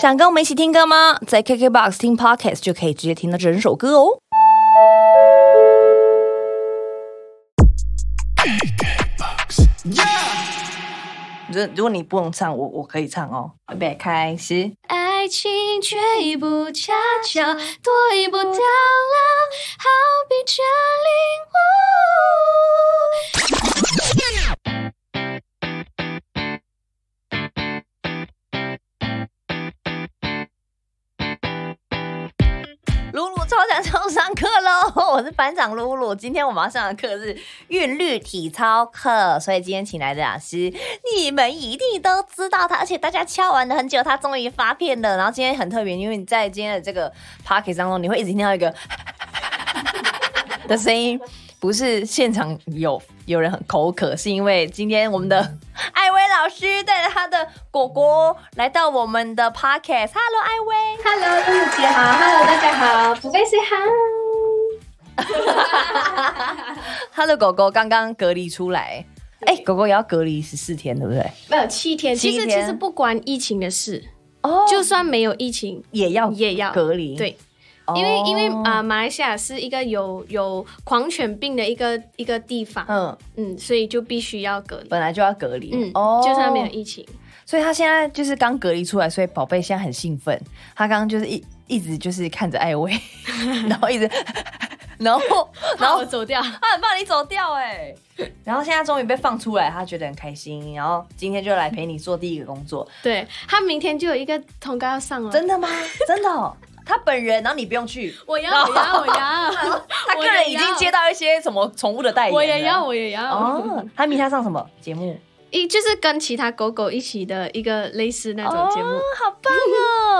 想跟我们一起听歌吗？在 KKBOX 听 Podcast 就可以直接听到整首歌哦。如如果你不能唱，我我可以唱哦。预备，开始。爱情却一步恰巧，多一步掉落，好比这露露上课喽！我是班长露露，今天我们要上的课是韵律体操课，所以今天请来的老师，你们一定都知道他，而且大家敲完了很久，他终于发片了。然后今天很特别，因为你在今天的这个 p o c k e t 当中，你会一直听到一个 的声音，不是现场有有人很口渴，是因为今天我们的艾薇老师带着他的果果来到我们的 podcast。Hello，艾薇。Hello，露露姐好，Hello，大家好，不该 say hi。他的狗狗刚刚隔离出来，哎、狗狗也要隔离十四天，对不对？没有七天，其实其实不关疫情的事，哦。就算没有疫情也要也要。隔离，对，哦，因为因为啊、呃马来西亚是一个有有狂犬病的一个一个地方，嗯，嗯，所以就必须要隔离，本来就要隔离，嗯，哦，就算没有疫情，所以他现在就是刚隔离出来，所以宝贝现在很兴奋，他刚刚就是一一直就是看着艾薇，然后一直，然后然后走掉，他很怕你走掉哎、然后现在终于被放出来，他觉得很开心，然后今天就来陪你做第一个工作，对他明天就有一个通告要上了，真的吗？真的、哦，他本人，然后你不用去，我要我要我要，他个人已经接到一些什么宠物的代言，我也要我也要，哦，他明天上什么？节目？一就是跟其他狗狗一起的一个类似那种节目，哦，好棒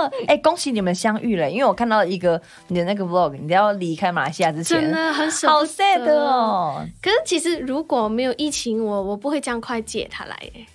哦！哎、恭喜你们相遇了，因为我看到一个你的那个 vlog，你要离开马来西亚之前，真的很舍好 sad 哦。可是其实如果没有疫情，我我不会这样快接他来耶。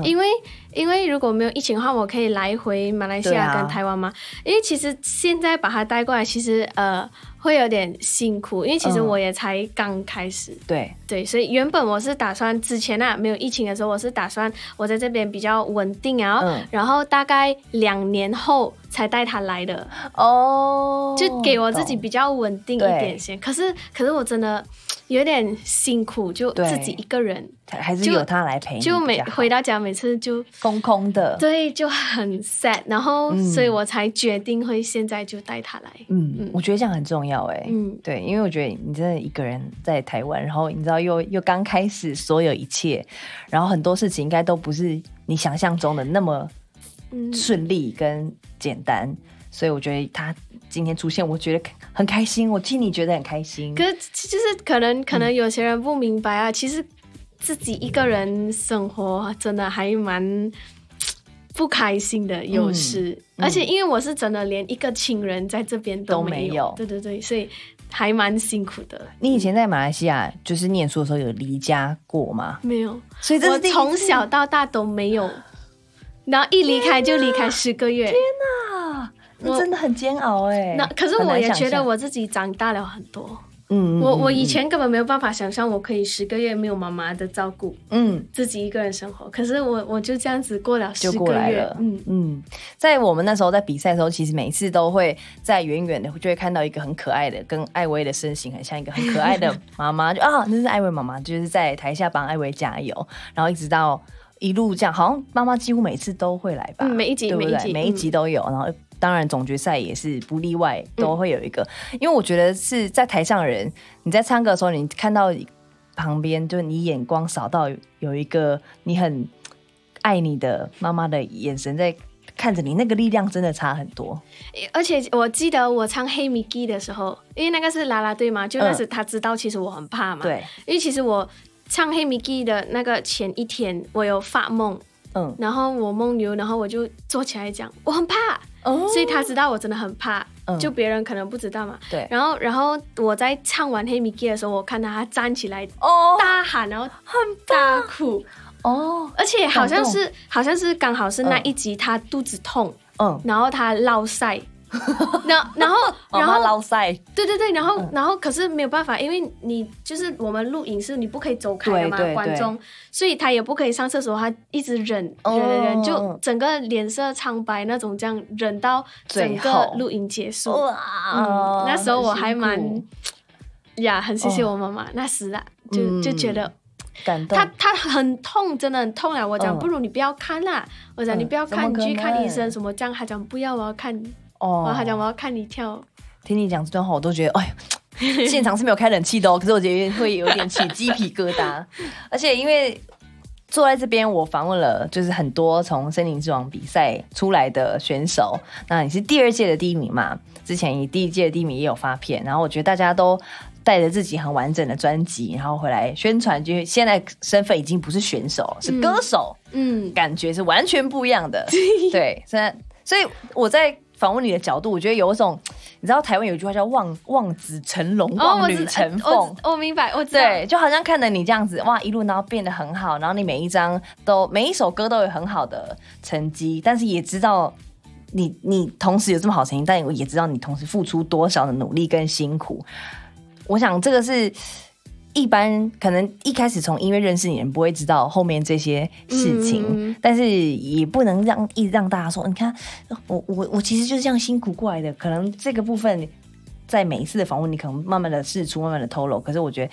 嗯。因为因为如果没有疫情的话，我可以来回马来西亚跟台湾嘛。因为其实现在把它带过来，其实呃会有点辛苦，因为其实嗯。我也才刚开始。对，对，所以原本我是打算之前啊没有疫情的时候，我是打算我在这边比较稳定啊，嗯。然后大概两年后才带他来的，哦，就给我自己比较稳定一点先。可是可是我真的有点辛苦，就自己一个人，还是有他来陪就，每回到家每次就空空的，对就很 sad，然后、嗯。所以我才决定会现在就带他来。嗯，我觉得这样很重要哎，嗯。对，因为我觉得你真的一个人在台湾，然后你知道又又刚开始所有一切，然后很多事情应该都不是你想象中的那么嗯，顺利跟简单，所以我觉得他今天出现，我觉得很开心，我替你觉得很开心。可是就是可能可能有些人不明白啊，其实自己一个人生活真的还蛮。不开心的，有时，嗯而且因为我是真的连一个亲人在这边都没没有对对对，所以还蛮辛苦的。你以前在马来西亚就是念书的时候有离家过吗？没有，所以这我从小到大都没有，然后一离开就离开十个月。啊，那真的很煎熬哎。那可是我也觉得我自己长大了很多。嗯我我以嗯前根本没有办法想象我可以十个月没有妈妈的照顾，嗯自己一个人生活。可是我我就这样子过了就十个月嗯，嗯，在我们那时候在比赛的时候，其实每次都会在远远的就会看到一个很可爱的，跟艾薇的身形很像一个很可爱的妈妈，就啊，那是艾薇妈妈，就是在台下帮艾薇加油，然后一直到一路这样，好像妈妈几乎每次都会来吧，嗯每一集对不对每一集每一集都有，然后。当然，总决赛也是不例外，都会有一个。因为我觉得是在台上的人，你在唱歌的时候，你看到旁边，就是你眼光扫到有一个你很爱你的妈妈的眼神在看着你，那个力量真的差很多。而且我记得我唱《黑米基》的时候，因为那个是啦啦队嘛，就那时他知道其实我很怕嘛，，对，因为其实我唱《黑米记》的那个前一天，我有发梦，嗯，然后我梦游，然后我就坐起来讲我很怕，哦。所以他知道我真的很怕，嗯。就别人可能不知道嘛。对，然后，然后我在唱完《黑米记》的时候，我看到他站起来哦。大喊，然后很大哭，哦，而且好像是好像是刚好是那一集他肚子痛，嗯，然后他落晒，然后然后 然后捞塞，对对对，然嗯。后、然后可是没有办法，因为你就是我们录影是你不可以走开的嘛，观众，所以他也不可以上厕所，他一直忍哦。忍忍忍，就整个脸色苍白那种，这样忍到整个录影结束。那时候我还蛮呀，很谢谢我妈妈，那时啊，就嗯。就觉得感动。她。她很痛，真的很痛啊！我讲嗯。不如你不要看啦，我讲嗯你不要看，你去看医生什么这样，她讲不要，我要看，哦然后他讲我要看你跳。听你讲这段话，我都觉得，哎呦，现场是没有开冷气的哦，可是我觉得会有点起鸡皮疙瘩。而且因为坐在这边，我访问了就是很多从森林之王比赛出来的选手。那你是第二届的第一名嘛？之前你第一届的第一名也有发片，然后我觉得大家都。带着自己很完整的专辑，然后回来宣传，就是现在身份已经不是选手，是歌手。嗯，感觉是完全不一样的。对，所以我在访问你的角度，我觉得有一种，你知道台湾有一句话叫望“望子成龙，望女成凤”我我明白，我。对，就好像看着你这样子，哇，一路然后变得很好，然后你每一张都每一首歌都有很好的成绩，但是也知道你你同时有这么好成绩，但我也知道你同时付出多少的努力跟辛苦。我想这个是一般可能一开始从音乐认识你的人不会知道后面这些事情，嗯但是也不能让一直让大家说，你看我我我其实就是这样辛苦过来的，可能这个部分在每一次的访问，你可能慢慢的试出，慢慢的透露。可是我觉得，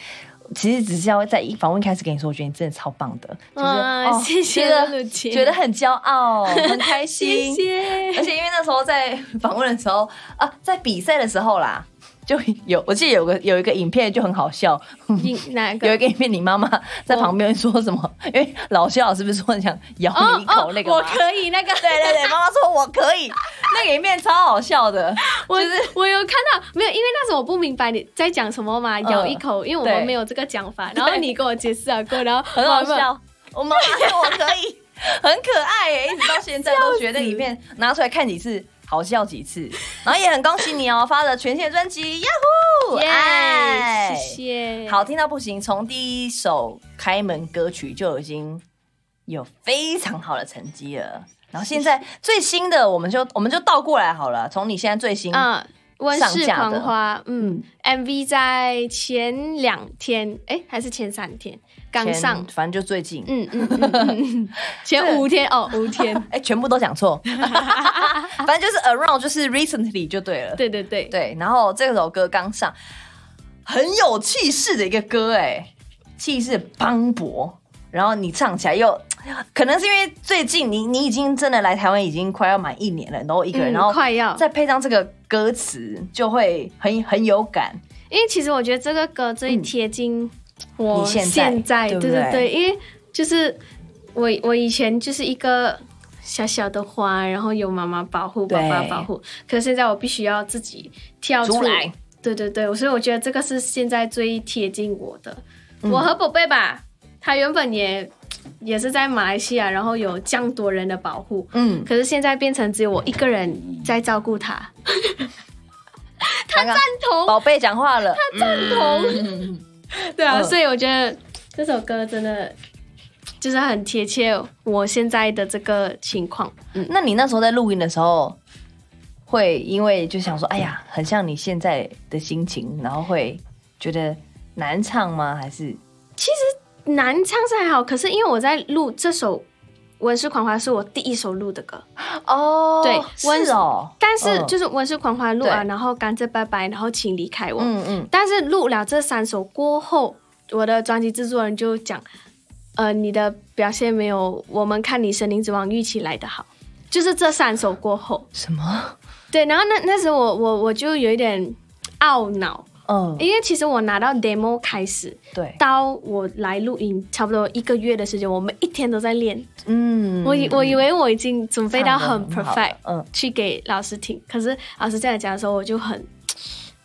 其实只是要在一访问开始跟你说，我觉得你真的超棒的，就是、哇哦谢谢觉得觉得很骄傲，很开谢心。谢。而且因为那时候在访问的时候啊，在比赛的时候啦。就有，我记得有个有一个影片就很好笑，你哪个？有一个影片，你妈妈在旁边说什么？因为老肖老师不是说想咬你一口那个我可以那个，对对对，妈妈说我可以，那个影片超好笑的，我就是我有看到，没有，因为那时候我不明白你在讲什么嘛，咬一口，因为我们没有这个讲法，然后你跟我解释了过，然后很好。笑。我妈妈说我可以，很可爱耶，一直到现在都觉得那个影片拿出来看几次，好笑几次。然后也很恭喜你哦，发了全线专辑，呀呼！耶，哎谢谢。好听到不行，从第一首开门歌曲就已经有非常好的成绩了。然后现在最新的，我们就我们就倒过来好了，从你现在最新，嗯，温室狂花，嗯，MV 在前两天，哎，还是前三天刚前上，反正就最近，嗯嗯嗯嗯嗯，前五天哦，五天，哎、全部都讲错，反正就是 around 就是 recently 就对了。对对对，对，然后这首歌刚上，很有气势的一个歌，哎，气势磅礴。然后你唱起来又，可能是因为最近你你已经真的来台湾已经快要满一年了，然后一个人，嗯然后快要再配上这个歌词，就会很很有感。因为其实我觉得这个歌最贴近我现在对对对因为就是我我以前就是一个小小的花，然后有妈妈保护，爸爸保护，可是现在我必须要自己跳出出来。对对对，所以我觉得这个是现在最贴近我的。嗯。我和宝贝吧，他原本也也是在马来西亚，然后有这样多人的保护，嗯，可是现在变成只有我一个人在照顾他。他赞同。宝贝讲话了，他赞同，对啊，嗯所以我觉得这首歌真的就是很贴切我现在的这个情况。嗯，那你那时候在录音的时候，会因为就想说，哎呀，很像你现在的心情，然后会觉得难唱吗？还是其实难唱是还好，可是因为我在录这首《温室狂花》是我第一首录的歌，哦对温是哦，但是嗯。就是《温室狂花》录啊，然后《甘蔗拜拜》，然后《请离开我》嗯嗯，但是录了这三首过后，我的专辑制作人就讲，呃，你的表现没有我们看你《森林之王》预期来的好，就是这三首过后，什么？对，然后那那时候我我我就有一点懊恼，嗯，因为其实我拿到 demo 开始对，到我来录音，差不多一个月的时间，我们一天都在练。嗯我以我以为我已经准备到很 perfect，嗯去给老师听，可是老师这样讲的时候，我就很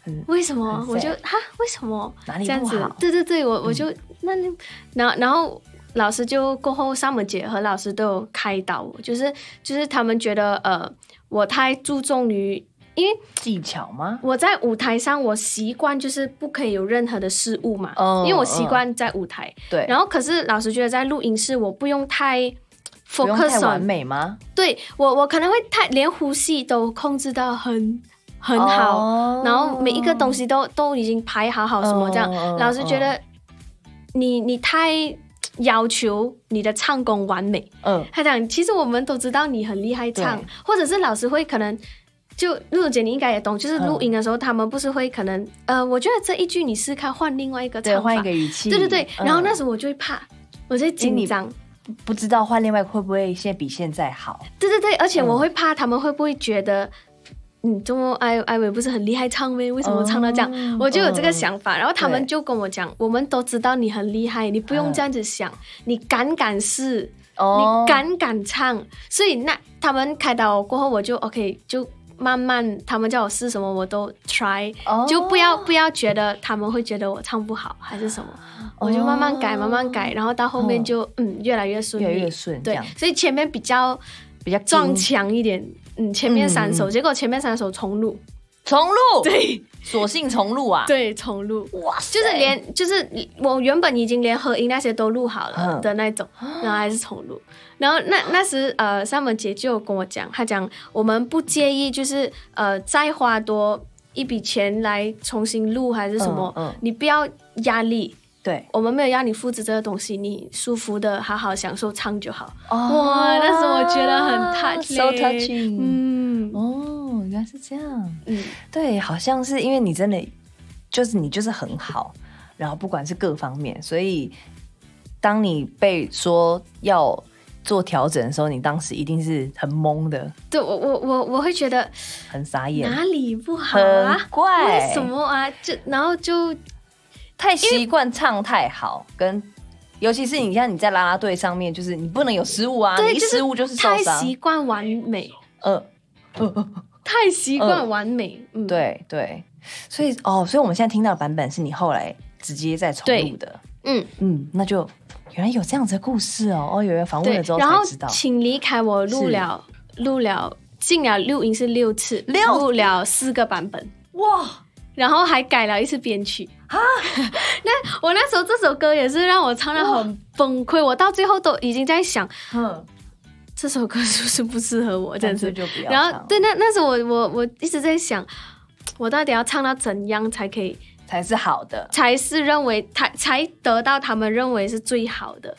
很为什么？我就哈为什么哪里这样子？对对对，我我就、那你然后然后老师就过后上门姐和老师都有开导我，就是就是他们觉得呃我太注重于。因为技巧吗？我在舞台上，我习惯就是不可以有任何的失误嘛，嗯因为我习惯在舞台。对，然后可是老师觉得在录音室，我不用太 focus 完美吗？对我我可能会太连呼吸都控制到很很好，哦然后每一个东西都都已经排好好什么这样，老师觉得你你太要求你的唱功完美。嗯他讲，其实我们都知道你很厉害唱，或者是老师会可能。就露露姐，你应该也懂，就是录音的时候，他们不是会可能，呃，我觉得这一句你试看换另外一个唱对，法，换一个语气，对对对。嗯然后那时候我就会怕，我就会紧张，不知道换另外会不会现在比现在好？对对对，而且嗯我会怕他们会不会觉得，嗯，中国艾艾薇不是很厉害唱咩？为什么唱到这样？哦我就有这个想法，然后他们就跟我讲，我们都知道你很厉害，你不用这样子想，你敢敢试，哦你敢敢唱。所以那他们开导我过后，我就 OK，就慢慢他们叫我试什么我都 try，、哦。就不要不要觉得他们会觉得我唱不好还是什么，我就慢慢改慢慢改，然后到后面就嗯越来越顺，越来越顺，对，所以前面比较。比较撞硬。墙一点，嗯，前面三首，结果前面三首重录，重录，对索性重录啊！对，重录，哇，就是连就是我原本已经连合音那些都录好了嗯。的那种，然后还是重录。然后那那时呃，三门姐就有跟我讲，她讲我们不介意，就是呃再花多一笔钱来重新录还是什么，嗯嗯。你不要压力。对，我们没有要你复制这个东西，你舒服的好好享受唱就好。哇哇，那时我觉得很 touch，so touching，嗯。哦，原来是这样，嗯，对，好像是因为你真的就是你就是很好，然后不管是各方面，所以当你被说要做调整的时候，你当时一定是很懵的，对我我我我会觉得很傻眼，哪里不好啊？怪，为什么啊？就然后就太习惯唱太好，跟尤其是你像你在啦啦队上面，就是你不能有失误啊，你一失误就是受太伤。习惯完美，呃，太习惯完美。嗯，，对对，所以哦，所以我们现在听到的版本是你后来直接在重录的，嗯，嗯，那就原来有这样子的故事哦，哦，有人访问对了之。后才知道，请离开我录了录了进了录音是六次，六录了四个版本。哇，然后还改了一次编曲。啊！那我那时候这首歌也是让我唱的很崩溃，我到最后都已经在想，哼，这首歌是不是不适合我 这样子？就不要然后对，那那时候我我我一直在想，我到底要唱到怎样才可以，才是好的才是认为才才得到他们认为是最好的。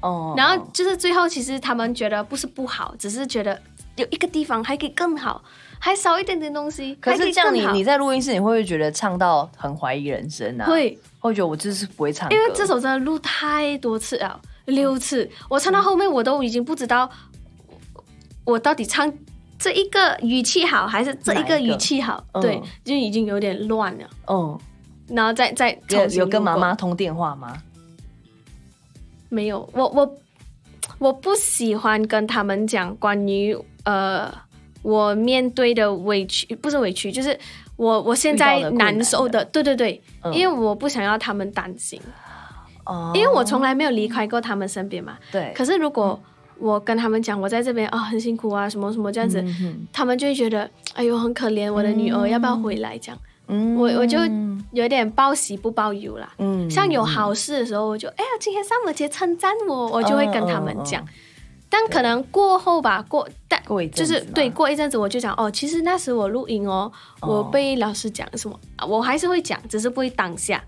哦。然后就是最后其实他们觉得不是不好，只是觉得有一个地方还可以更好，还少一点点东西，可是这样你你在录音室，你会不会觉得唱到很怀疑人生啊？，会，会觉得我就是不会唱歌，因为这首真的录太多次了，六次，我唱到后面我都已经不知道我到底唱。这一个语气好还是这一个语气好？嗯对，就已经有点乱了。嗯，然后再再有有跟妈妈通电话吗？没有，我我我不喜欢跟他们讲关于呃我面对的委屈，不是委屈，就是我我现在难难受的，对对对，嗯因为我不想要他们担心，哦因为我从来没有离开过他们身边嘛。对，可是如果我跟他们讲我在这边啊、很辛苦啊什么什么这样子，嗯他们就会觉得哎呦很可怜，我的女儿要不要回来这样，嗯。我我就有点报喜不报忧啦。嗯像有好事的时候，我就哎呀，今天上母节称赞我，我就会跟他们讲。但可能过后吧，过但就是对过一阵子我就讲哦，其实那时我录音哦，哦我被老师讲什么，啊我还是会讲，只是不会当下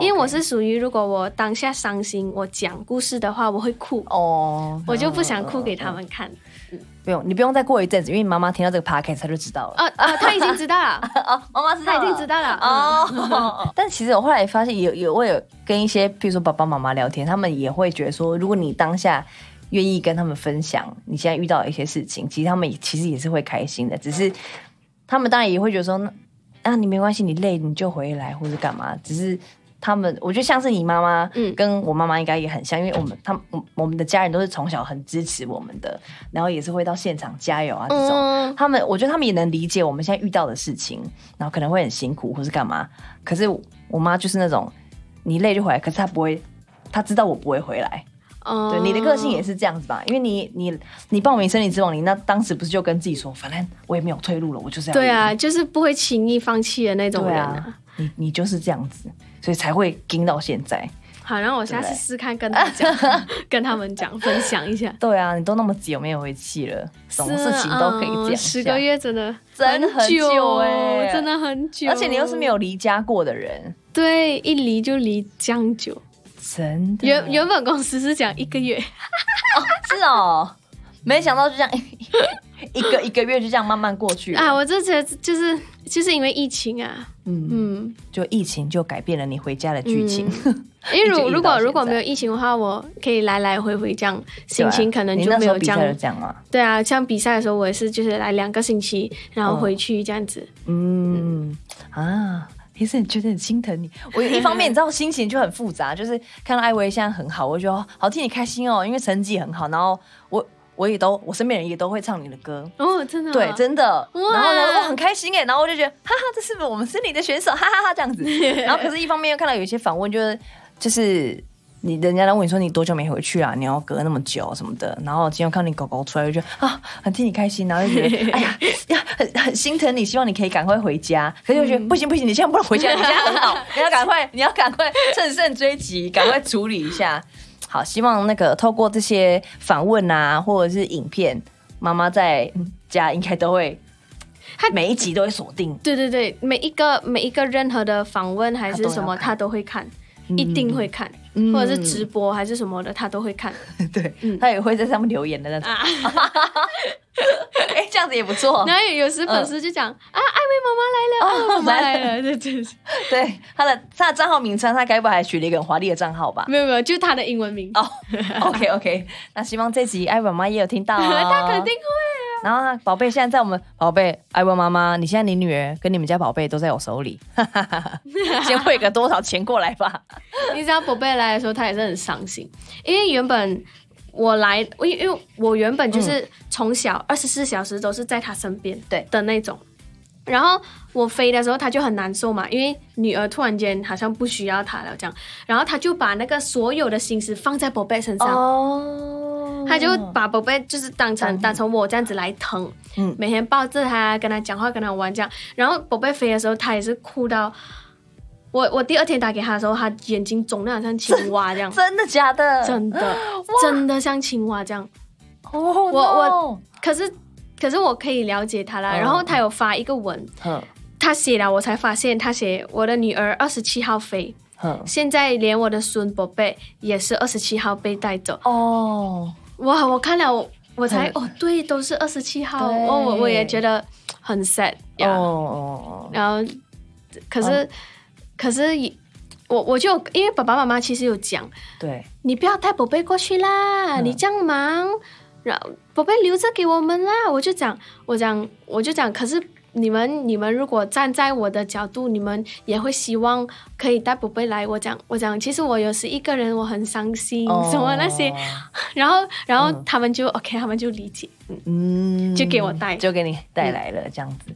因为我是属于如果我当下伤心，我讲故事的话，我会哭，哦，我就不想哭给他们看。不用，你不用再过一阵子，因为妈妈听到这个 podcast 她就知道了。啊啊，她已经知道了，哦，妈妈知他已经知道了。哦，但其实我后来发现有有我有跟一些，比如说爸爸妈妈聊天，他们也会觉得说，如果你当下愿意跟他们分享你现在遇到的一些事情，其实他们也其实也是会开心的，只是他们当然也会觉得说，那啊你没关系，你累你就回来或者干嘛，只是。他们，我觉得像是你妈妈，嗯跟我妈妈应该也很像，因为我们他们我我们的家人都是从小很支持我们的，然后也是会到现场加油啊这种。嗯，他们，我觉得他们也能理解我们现在遇到的事情，然后可能会很辛苦或是干嘛。可是我妈就是那种，你累就回来，可是她不会，她知道我不会回来。哦对，你的个性也是这样子吧？因为你你你报名生理之王，你那当时不是就跟自己说，反正我也没有退路了，我就是要对啊，就是不会轻易放弃的那种啊，你你就是这样子，所以才会盯到现在。好，然后我下次对试看跟他讲，跟他们讲，分享一下。对啊，你都那么久没有回去了，什么事情都可以讲十个月真的真很久哎欸真的很久。而且你又是没有离家过的人，对，一离就离这样久。真的原原本公司是讲一个月，哦是哦，没想到就这样 一个一个月就这样慢慢过去啊，我这觉得就是就是因为疫情啊，嗯，嗯，就疫情就改变了你回家的剧情。因为如如果如果没有疫情的话，我可以来来回回这样，心情可能就没有这样。这样嘛。对啊，像比赛的时候，我也是就是来两个星期，然后回去这样子。嗯啊，其实觉得很心疼你。我一方面你知道心情就很复杂，就是看到艾薇现在很好，我觉得哦好替你开心哦，因为成绩很好，然后我我也都我身边人也都会唱你的歌。哦，真的啊、对，真的。哇然后呢，我很开心哎，然后我就觉得，哈哈，这是不是我们是你的选手？哈哈哈，这样子。然后可是，一方面又看到有一些访问，就是就是你人家来问你说你多久没回去啊？你要隔那么久什么的。然后今天看你狗狗出来，就觉得啊，很替你开心，然后就觉得 哎呀，呀很很心疼你，希望你可以赶快回家。可是我觉得、不行不行，你现在不能回家，你现在很好，你要赶快，你要赶快乘胜追击，赶快处理一下。好，希望那个透过这些访问啊，或者是影片，妈妈在家应该都会，每一集都会锁定，对对对，每一个每一个任何的访问还是什么，他都会看，一定会看，嗯或者是直播还是什么的，他都会看。对，他也会在上面留言的那种。啊 哎、这样子也不错。然后有时粉丝就讲、啊，艾薇妈妈来了，艾薇妈妈来了，对 对对，对，他的他的账号名称，他该不会还取了一个很华丽的账号吧？没有没有，就是他的英文名，哦，OK OK，那希望这集艾薇妈妈也有听到、哦，他肯定会。然后呢宝贝现在在我们宝贝艾文妈妈，你现在你女儿跟你们家宝贝都在我手里，先汇个多少钱过来吧。你知道宝贝来的时候，他也是很伤心，因为原本我来，因为因为我原本就是从小二十四小时都是在他身边，对的那种。然后我飞的时候，他就很难受嘛，因为女儿突然间好像不需要他了这样，然后他就把那个所有的心思放在宝贝身上，哦。他就把宝贝就是当成当成我这样子来疼，嗯。每天抱着他，跟他讲话，跟他玩这样。然后宝贝飞的时候，他也是哭到我我第二天打给他的时候，他眼睛肿的好像青蛙这样，真的假的？真的真的像青蛙这样。哦，我我我可是可是我可以了解他啦。嗯。然后他有发一个文，哼他写了，我才发现他写我的女儿二十七号飞，现在连我的孙宝贝也是二十七号被带走。哦，哇，我看了我我才嗯。哦，对，都是二十七号，对。哦，我我也觉得很 sad 哦呀。哦。然后可是、可是我我就因为爸爸妈妈其实有讲，对，你不要带宝贝过去啦，嗯。你这样忙，然后宝贝留着给我们啦。我就讲，我讲，我就讲，可是你们你们如果站在我的角度，你们也会希望可以带宝贝来。我讲，我讲，其实我有时一个人我很伤心，哦什么那些，然后然后他们就、OK，他们就理解。嗯就给我带就给你带来了这样子。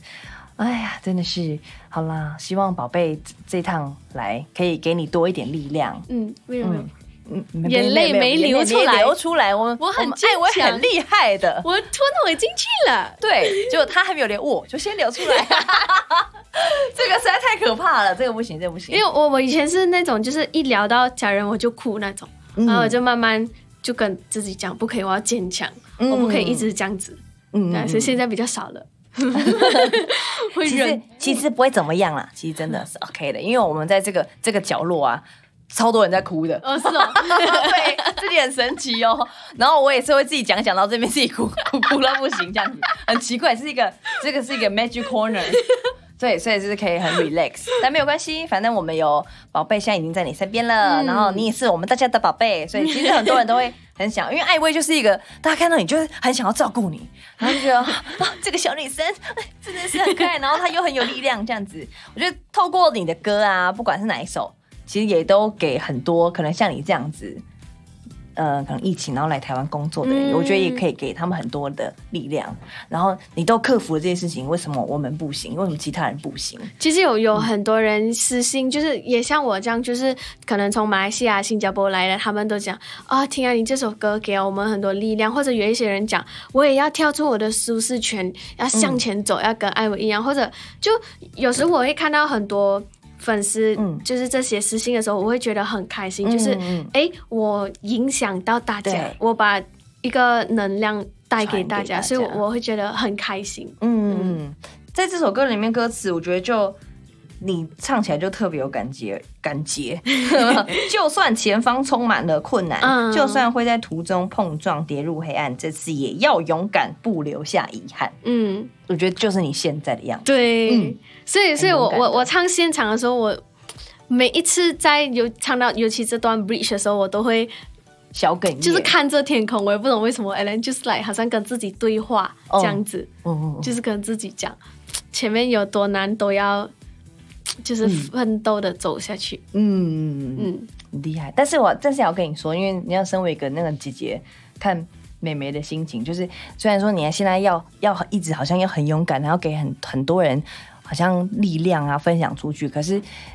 哎呀，真的是好啦！希望宝贝这这趟来可以给你多一点力量。嗯，没有没有。嗯，眼泪没流出来流出来。我我很坚强很厉害的，我吞回进去了。对，结果他还没有流，我就先流出来。这个实在太可怕了，这个不行，这个不行。因为我我以前是那种，就是一聊到家人我就哭那种，嗯然后我就慢慢就跟自己讲，不可以，我要坚强，嗯我不可以一直这样子。嗯对，所以现在比较少了，会其实。其实不会怎么样啦，其实真的是 OK 的，因为我们在这个这个角落啊，超多人在哭的。哦，是哦，对，这里很神奇哦。然后我也是会自己讲讲到这边自己哭 哭哭到不行，这样子很奇怪，是一个这个是一个 magic corner。对，所以就是可以很 relax，但没有关系，反正我们有宝贝，现在已经在你身边了，嗯然后你也是我们大家的宝贝，所以其实很多人都会很想，因为艾薇就是一个大家看到你就是很想要照顾你，然后就觉得 啊，这个小女生哎真的是很可爱，然后她又很有力量，这样子，我觉得透过你的歌啊，不管是哪一首，其实也都给很多可能像你这样子，呃，可能疫情然后来台湾工作的人，嗯我觉得也可以给他们很多的力量。然后你都克服了这些事情，为什么我们不行？为什么其他人不行？其实有有很多人私信，就是也像我这样，就是可能从马来西亚、新加坡来的，他们都讲啊，听啊，你这首歌给了我们很多力量，或者有一些人讲，我也要跳出我的舒适圈，要向前走，要跟艾薇一样，或者就有时我会看到很多粉丝嗯。就是这些私信的时候，我会觉得很开心，就是哎，我影响到大家，我把一个能量带给大家，传给大家。所以我我会觉得很开心。嗯，在这首歌里面歌词，我觉得就你唱起来就特别有感觉，感觉。就算前方充满了困难，嗯。就算会在途中碰撞跌入黑暗，这次也要勇敢，不留下遗憾。嗯，我觉得就是你现在的样子。对，嗯。所以所以我我我唱现场的时候，我每一次在有唱到尤其这段 bridge 的时候，我都会小哽咽，就是看着天空，我也不懂为什么，Allen 就是来好像跟自己对话哦。这样子，嗯，嗯，嗯。就是跟自己讲 前面有多难都要就是奋斗的走下去。嗯嗯，嗯，很厉害。但是我但是要跟你说，因为你要身为一个那个姐姐，看妹妹的心情，就是虽然说你现在要要一直好像要很勇敢，然后给很很多人好像力量啊分享出去，可是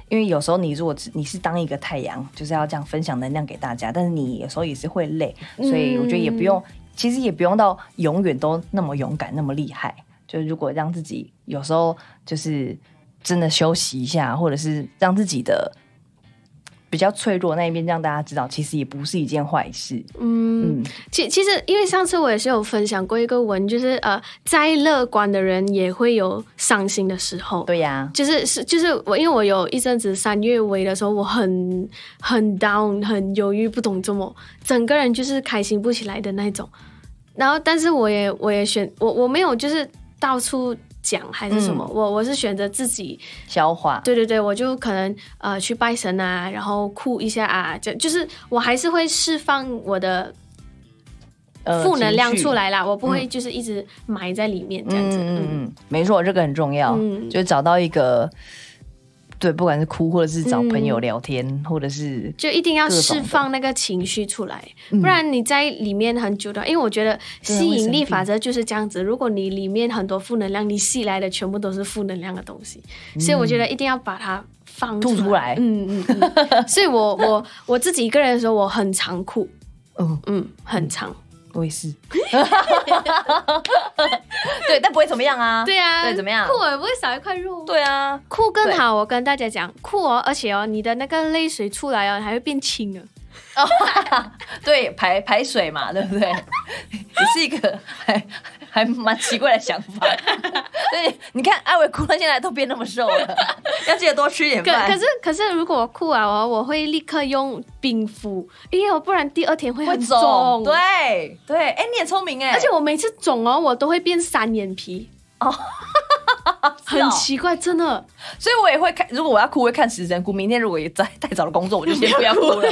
因为有时候你如果你是当一个太阳，就是要这样分享能量给大家，但是你有时候也是会累，所以我觉得也不用，其实也不用到永远都那么勇敢那么厉害。就是如果让自己有时候就是真的休息一下，或者是让自己的比较脆弱那一面让大家知道，其实也不是一件坏事。嗯，嗯，其其实因为上次我也是有分享过一个文，就是呃，再乐观的人也会有伤心的时候。对呀、就是是就是我，因为我有一阵子三月尾的时候，我很很 down，很犹豫，不懂怎么，整个人就是开心不起来的那种。然后，但是我也我也选我我没有就是到处讲还是什么，我我是选择自己，消化。对对对，我就可能呃去拜神啊，然后哭一下啊，就就是我还是会释放我的呃负能量出来啦，我不会就是一直埋在里面这样子。嗯嗯嗯嗯，没错，这个很重要，嗯就找到一个对，不管是哭，或者是找朋友嗯。聊天，或者是就一定要释放那个情绪出来，嗯。不然你在里面很久的，因为我觉得吸引力法则就是这样子。如果你里面很多负能量，你吸来的全部都是负能量的东西，所以我觉得一定要把它放吐出来。嗯嗯嗯。所以我我 我自己一个人的时候，我很常哭，嗯，嗯，很长。我也是。对，但不会怎么样啊。对啊，对，怎么样？酷也不会少一块肉。对啊，酷更好，我跟大家讲，酷哦，而且哦，你的那个泪水出来哦，还会变轻的。对，排排水嘛，对不对？也是一个还还蛮奇怪的想法。对，你看艾伟哭到现在都变那么瘦了，要记得多吃一点饭。可可是可是，如果我哭啊，我我会立刻用冰敷，因为我不然第二天会会很肿，对对，哎，你也聪明哎，而且我每次肿哦，我都会变三眼皮，哦，是 很哦奇怪，真的。所以我也会看，如果我要哭，会看时间哭。明天如果也在太早的工作，我就先不要哭了。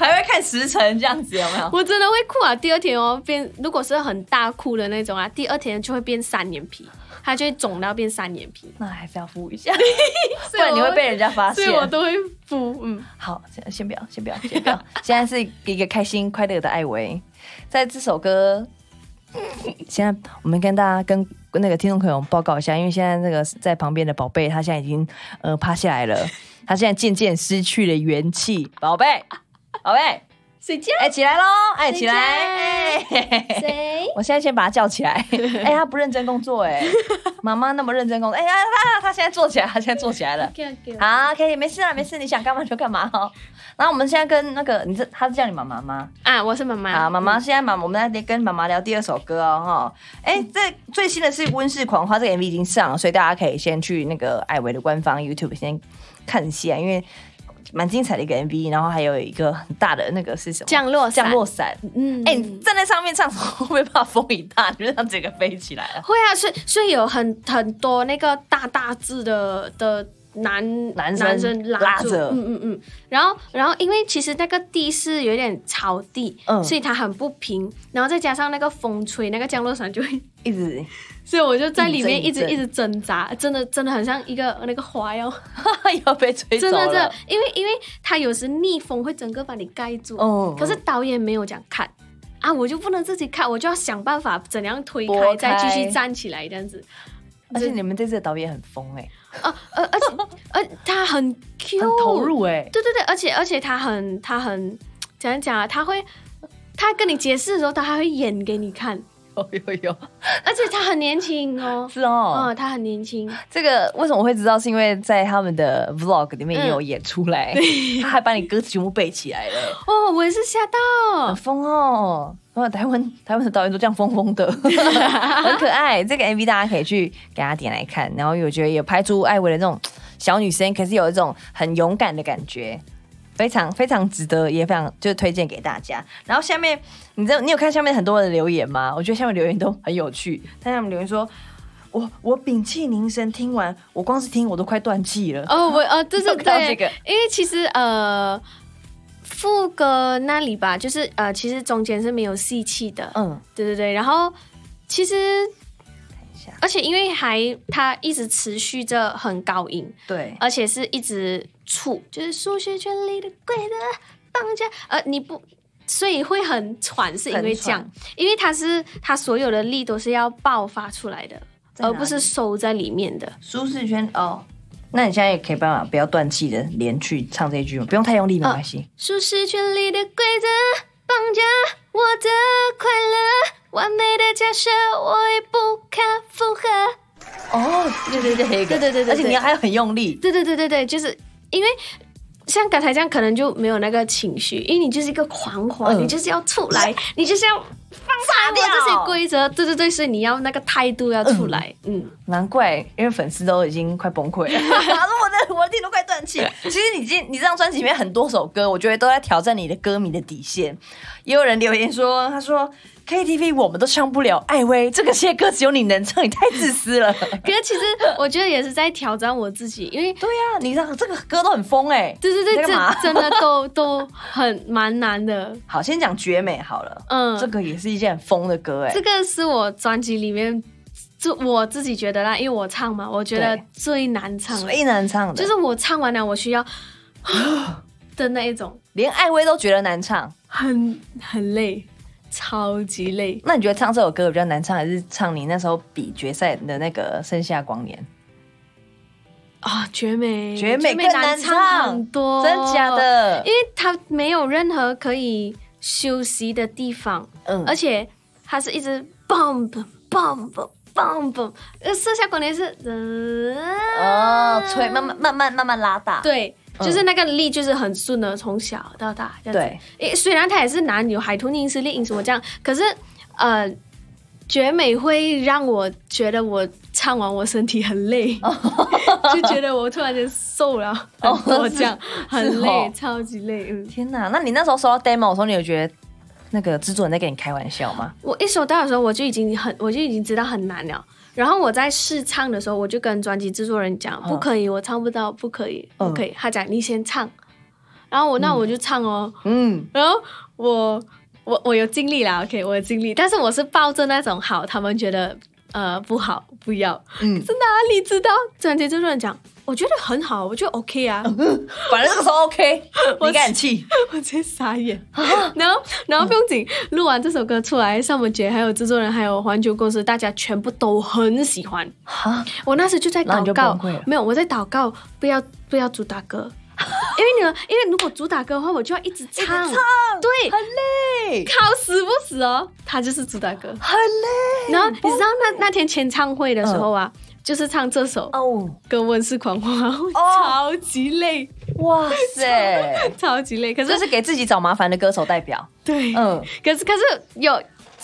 还会看时辰这样子，有没有？我真的会哭啊！第二天哦，变如果是很大哭的那种啊，第二天就会变三眼皮，它就会肿到变三眼皮，那还是要敷一下，不然你会被人家发现所以。我都会敷。嗯，好，先先不要，先不要，先不要。现在是一个开心快乐的艾维，在这首歌，现在我们跟大家跟跟那个听众朋友报告一下，因为现在那个在旁边的宝贝，他现在已经呃趴下来了，他现在渐渐失去了元气。宝贝，宝贝，睡觉。哎、起来喽，哎、起来，哎、谁？我现在先把他叫起来。哎、他不认真工作、哎，妈妈那么认真工作，哎呀，他他现在坐起来，他现在坐起来了。好，可以，没事啊，没事，你想干嘛就干嘛哦。然后我们现在跟那个，你是他是叫你妈妈吗？啊，我是妈妈。好，妈妈，现在妈，我们来跟妈妈聊第二首歌哦，哈。哎，这最新的是《温室狂花》，这个 MV 已经上了，所以大家可以先去那个艾维的官方 YouTube 先看一下，因为蛮精彩的一个 MV，然后还有一个很大的那个是什么？降落伞降落伞。嗯，哎、你站在上面唱会不会怕风一大，就是让整个飞起来了？会啊，所以所以有很很多那个大大字的的男男生拉着嗯嗯嗯，然后然后因为其实那个地是有点草地，嗯所以它很不平，然后再加上那个风吹，那个降落伞就会，一直所以我就在里面一直一直挣扎，真的真的很像一个那个花要，要被吹走了。真的真的，因为因为它有时逆风会整个把你盖住，哦可是导演没有讲看。啊，我就不能自己看，我就要想办法怎样推拨开，再继续站起来这样子。而且你们这次的导演很疯哎、呃呃，而且而，他很 Q，很投。入哎、对对对，而且而且他很他很怎样讲啊？他会他跟你解释的时候，他还会演给你看。有有有，而且他很年轻哦。是哦。嗯，他很年轻。这个为什么我会知道？是因为在他们的 vlog 里面也有演出来，他还把你歌词全部背起来了。哦，我也是吓到很，疯哦。台湾台湾的导演都这样疯疯的，很可爱。这个 MV 大家可以去给他点来看，然后我觉得也拍出艾薇的那种小女生，可是有一种很勇敢的感觉，非常非常值得，也非常就是推荐给大家。然后下面你知道你有看下面很多的留言吗？我觉得下面留言都很有趣，但他们留言说。我我屏气凝神听完，我光是听我都快断气了。哦，我呃，对对 有看到对，这个因为其实呃，副歌那里吧，就是呃，其实中间是没有吸气的，嗯，对对对，然后其实一下而且因为还它一直持续着很高音，对，而且是一直触，就是数学圈里的鬼的绑架，呃，你不。所以会很喘，是因为这样，因为它是它所有的力都是要爆发出来的，而不是收在里面的。舒适圈哦。那你现在也可以办法不要断气的连去唱这一句吗？不用太用力，没关系。舒适圈里的规则绑架我的快乐，完美的假设我已不可负荷。哦，对对对，对对对对对而且你还要很用力。对对对对对，就是因为像刚才这样，可能就没有那个情绪，因为你就是一个狂欢，嗯你就是要出来，你就是要放炸掉这些规则。对对对，所以你要那个态度要出来。嗯，难怪，因为粉丝都已经快崩溃了，我的我的听都快断气。其实你今你这张专辑里面很多首歌，我觉得都在挑战你的歌迷的底线。也有人留言说，他说 KTV 我们都唱不了，艾薇这个些歌只有你能唱，你太自私了。可是其实我觉得也是在挑战我自己，因为对呀、你这这个歌都很疯哎、对对对，这真的都都很蛮难的。好，先讲绝美好了，嗯，这个也是一件很疯的歌哎、这个是我专辑里面，就我自己觉得啦，因为我唱嘛，我觉得最难唱的，最难唱的，就是我唱完了，我需要 的那一种，连艾薇都觉得难唱。很很累，超级累。那你觉得唱这首歌比较难唱，还是唱你那时候比决赛的那个《盛夏光年啊、绝美，绝美更难唱唱很多，真假？的因？为它没有任何可以休息的地方，嗯而且它是一直 bump bump bump，呃，剩下关键是，哦，吹，慢慢慢慢慢慢拉大。对，嗯就是那个力就是很顺的，从小到大这样子。对，诶，虽然它也是男女海豚音、失恋音什么这样，可是呃，绝美会让我觉得我唱完我身体很累，就觉得我突然间瘦了很多，这样、很累，哦超级累。嗯，天哪！那你那时候收到 demo 的时候，你有觉得那个制作人在跟你开玩笑吗？我一收到的时候，我就已经很，我就已经知道很难了。然后我在试唱的时候，我就跟专辑制作人讲，不可以，我唱不到，不可以，嗯不可以。他讲你先唱，然后我那我就唱哦。嗯，然后我我我有尽力啦，OK，我有尽力，但是我是抱着那种好，他们觉得呃不好不要，嗯是哪里知道？专辑制作人讲，我觉得很好，我觉得 OK 啊，反正那个时候 OK，你应该很气。我直接傻眼。然后然后不用紧，录完这首歌出来，尚雯婕还有制作人还有环球公司，大家全部都很喜欢。哈，我那时就在祷告没有，我在祷告，不要不要主打歌。因为你们，因为如果主打歌的话，我就要一直唱，唱对，很累，靠死不死哦，他就是主打歌。很累。然后你知道那那天签唱会的时候啊，就是唱这首《哦，跟温室狂欢》超级累，哇塞，超级累。可是这是给自己找麻烦的歌手代表。对，嗯，可是可是有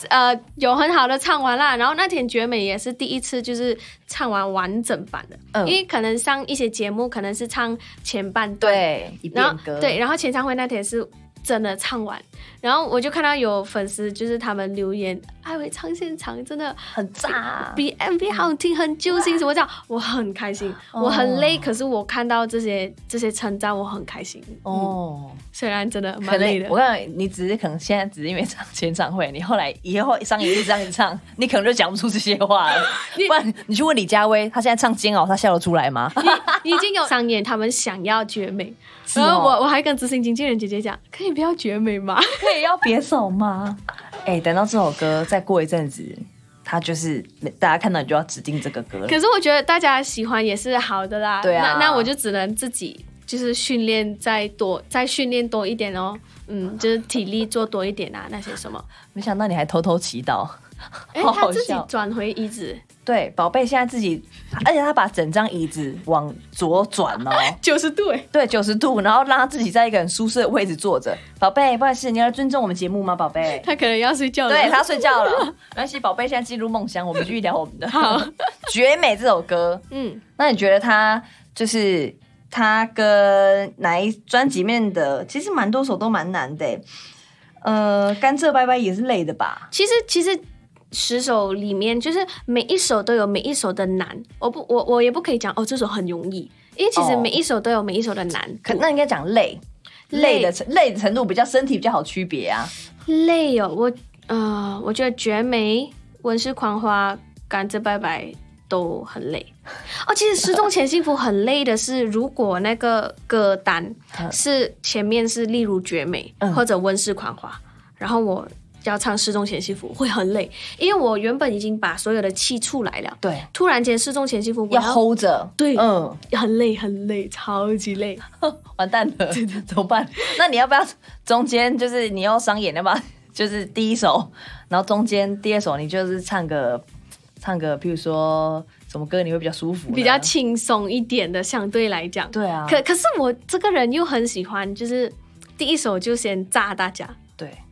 呃有很好的唱完啦，然后那天绝美也是第一次就是唱完完整版的，嗯。因为可能上一些节目可能是唱前半段，对，一然后遍歌。对，然后前唱会那天是真的唱完，然后我就看到有粉丝就是他们留言，艾薇唱现场真的很炸。比 MV 好听，很揪心，什么叫我很开心，哦我很累，可是我看到这些这些称赞，我很开心。哦，哦，虽然真的可蛮累的我，告诉你，你只是可能现在只是因为唱签唱会，你后来以后上一次这样一唱，你可能就讲不出这些话了。不然你去问李佳薇，她现在唱《煎熬》，她笑得出来吗？已经有商演他们想要绝美，是哦然后我我还跟执行经纪人姐姐讲，可以不要绝美吗？可以要别走吗？哎、等到这首歌再过一阵子，它就是大家看到你就要指定这个歌。可是我觉得大家喜欢也是好的啦。对啊那那我就只能自己就是训练再多，再训练多一点哦。嗯，就是体力做多一点啊，那些什么。没想到你还偷偷祈祷，哎，好好他自己笑转回椅子，对，宝贝现在自己，而且他把整张椅子往左转哦，九十度哎，对，九十度，然后让他自己在一个很舒适的位置坐着。宝贝，不好意思，你要尊重我们节目吗，宝贝？他可能要睡觉了。对他睡觉了，没关系，宝贝现在进入梦乡，我们继续聊我们的。好，绝美这首歌，嗯，那你觉得他就是他跟哪一专辑面的，其实蛮多首都蛮难的欸。呃，甘蔗拜拜也是累的吧？其实其实十首里面，就是每一首都有每一首的难。我不我我也不可以讲哦，这首很容易，因为其实哦每一首都有每一首的难度。可那应该讲累，累的程累的程度比较身体比较好区别啊。累哦，我呃，我觉得绝美、温室狂花、甘蔗拜拜都很累。哦，其实失踪前幸福很累的是，如果那个歌单 嗯是前面是例如绝美、嗯或者温室狂花，然后我要唱失踪前幸福会很累，因为我原本已经把所有的气出来了，对，突然间失踪前幸福我要 hold 着。对嗯，很累很累，超级累。完蛋了，怎么办？那你要不要中间就是你要商演，要不要就是第一首，然后中间第二首你就是唱个唱个，譬如说什么歌你会比较舒服？比较轻松一点的，相对来讲。对啊，可可是我这个人又很喜欢，就是第一首就先炸大家，对，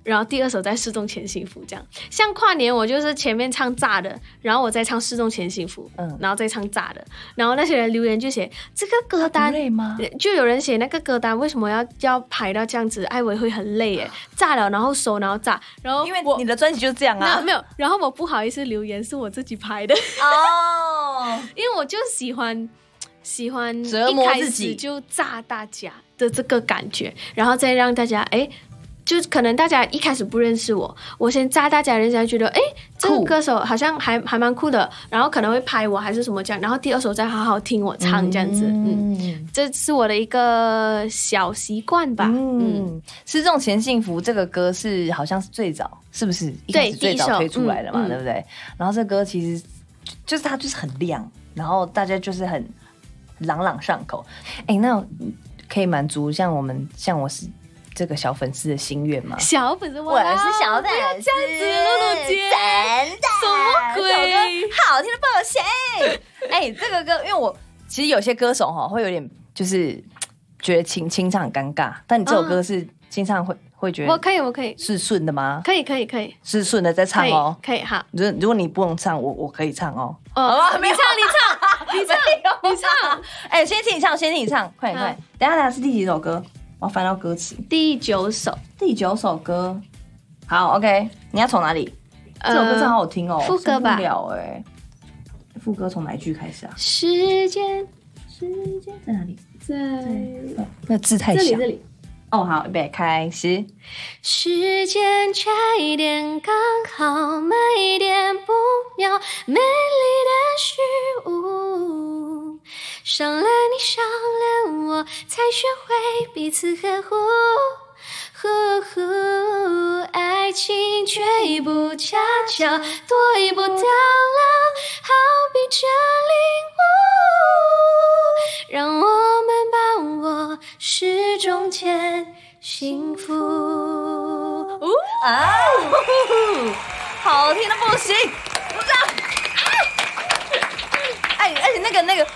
然后第二首在失重前幸福这样。像跨年我就是前面唱炸的，然后我再唱失重前幸福，嗯然后再唱炸的，然后那些人留言就写这个歌单不。累吗？就有人写那个歌单为什么要要排到这样子？艾维会很累耶，炸了然后收然后炸，然后因为我你的专辑就是这样啊。那没有，然后我不好意思留言是我自己排的，哦，因为我就喜欢喜欢折磨自己始就炸大家的这个感觉，然后再让大家哎。就可能大家一开始不认识我，我先炸大家，人家觉得哎，这个歌手好像还还蛮酷的，然后可能会拍我还是什么这样，然后第二首再好好听我唱这样子，嗯，嗯这是我的一个小习惯吧，嗯，嗯，失重前幸福这个歌是好像是最早，是不是？对最早推出来的嘛，对不对？然后这歌其实就就是它就是很亮，然后大家就是很朗朗上口。哎，那可以满足像我们像我是这个小粉丝的心愿吗？小粉丝，我是小粉丝，这样子，露露姐，真的什么鬼好听的不行。哎、这个歌，因为我其实有些歌手哈会有点就是觉得清清唱很尴尬，但你这首歌是清唱会会觉得我可以，我可以，是顺的吗？可以，可以，可以，是顺的再唱哦，。可以，好，如如果你不能唱，我我可以唱哦。哦，好吧你唱，你唱，你唱，你唱。哎、先听你唱，先听你唱，快点快点。等下等一下是第几首歌？我要翻到歌词。第九首，第九首歌。好，OK，你要从哪里？这首歌真的好好听哦，呃副歌吧不了哎。副歌从哪一句开始啊？时间时间在哪里？在哦那字太小。这里。哦，好，预备，开始。时间差一点刚好，慢一点不妙，美丽的虚无，上了才学会彼此呵护。呵护，爱情却一步恰巧，多一步到老，好比这领悟，让我们把握时钟前幸福。啊，好听的不行，鼓掌！哎，而且那个那个，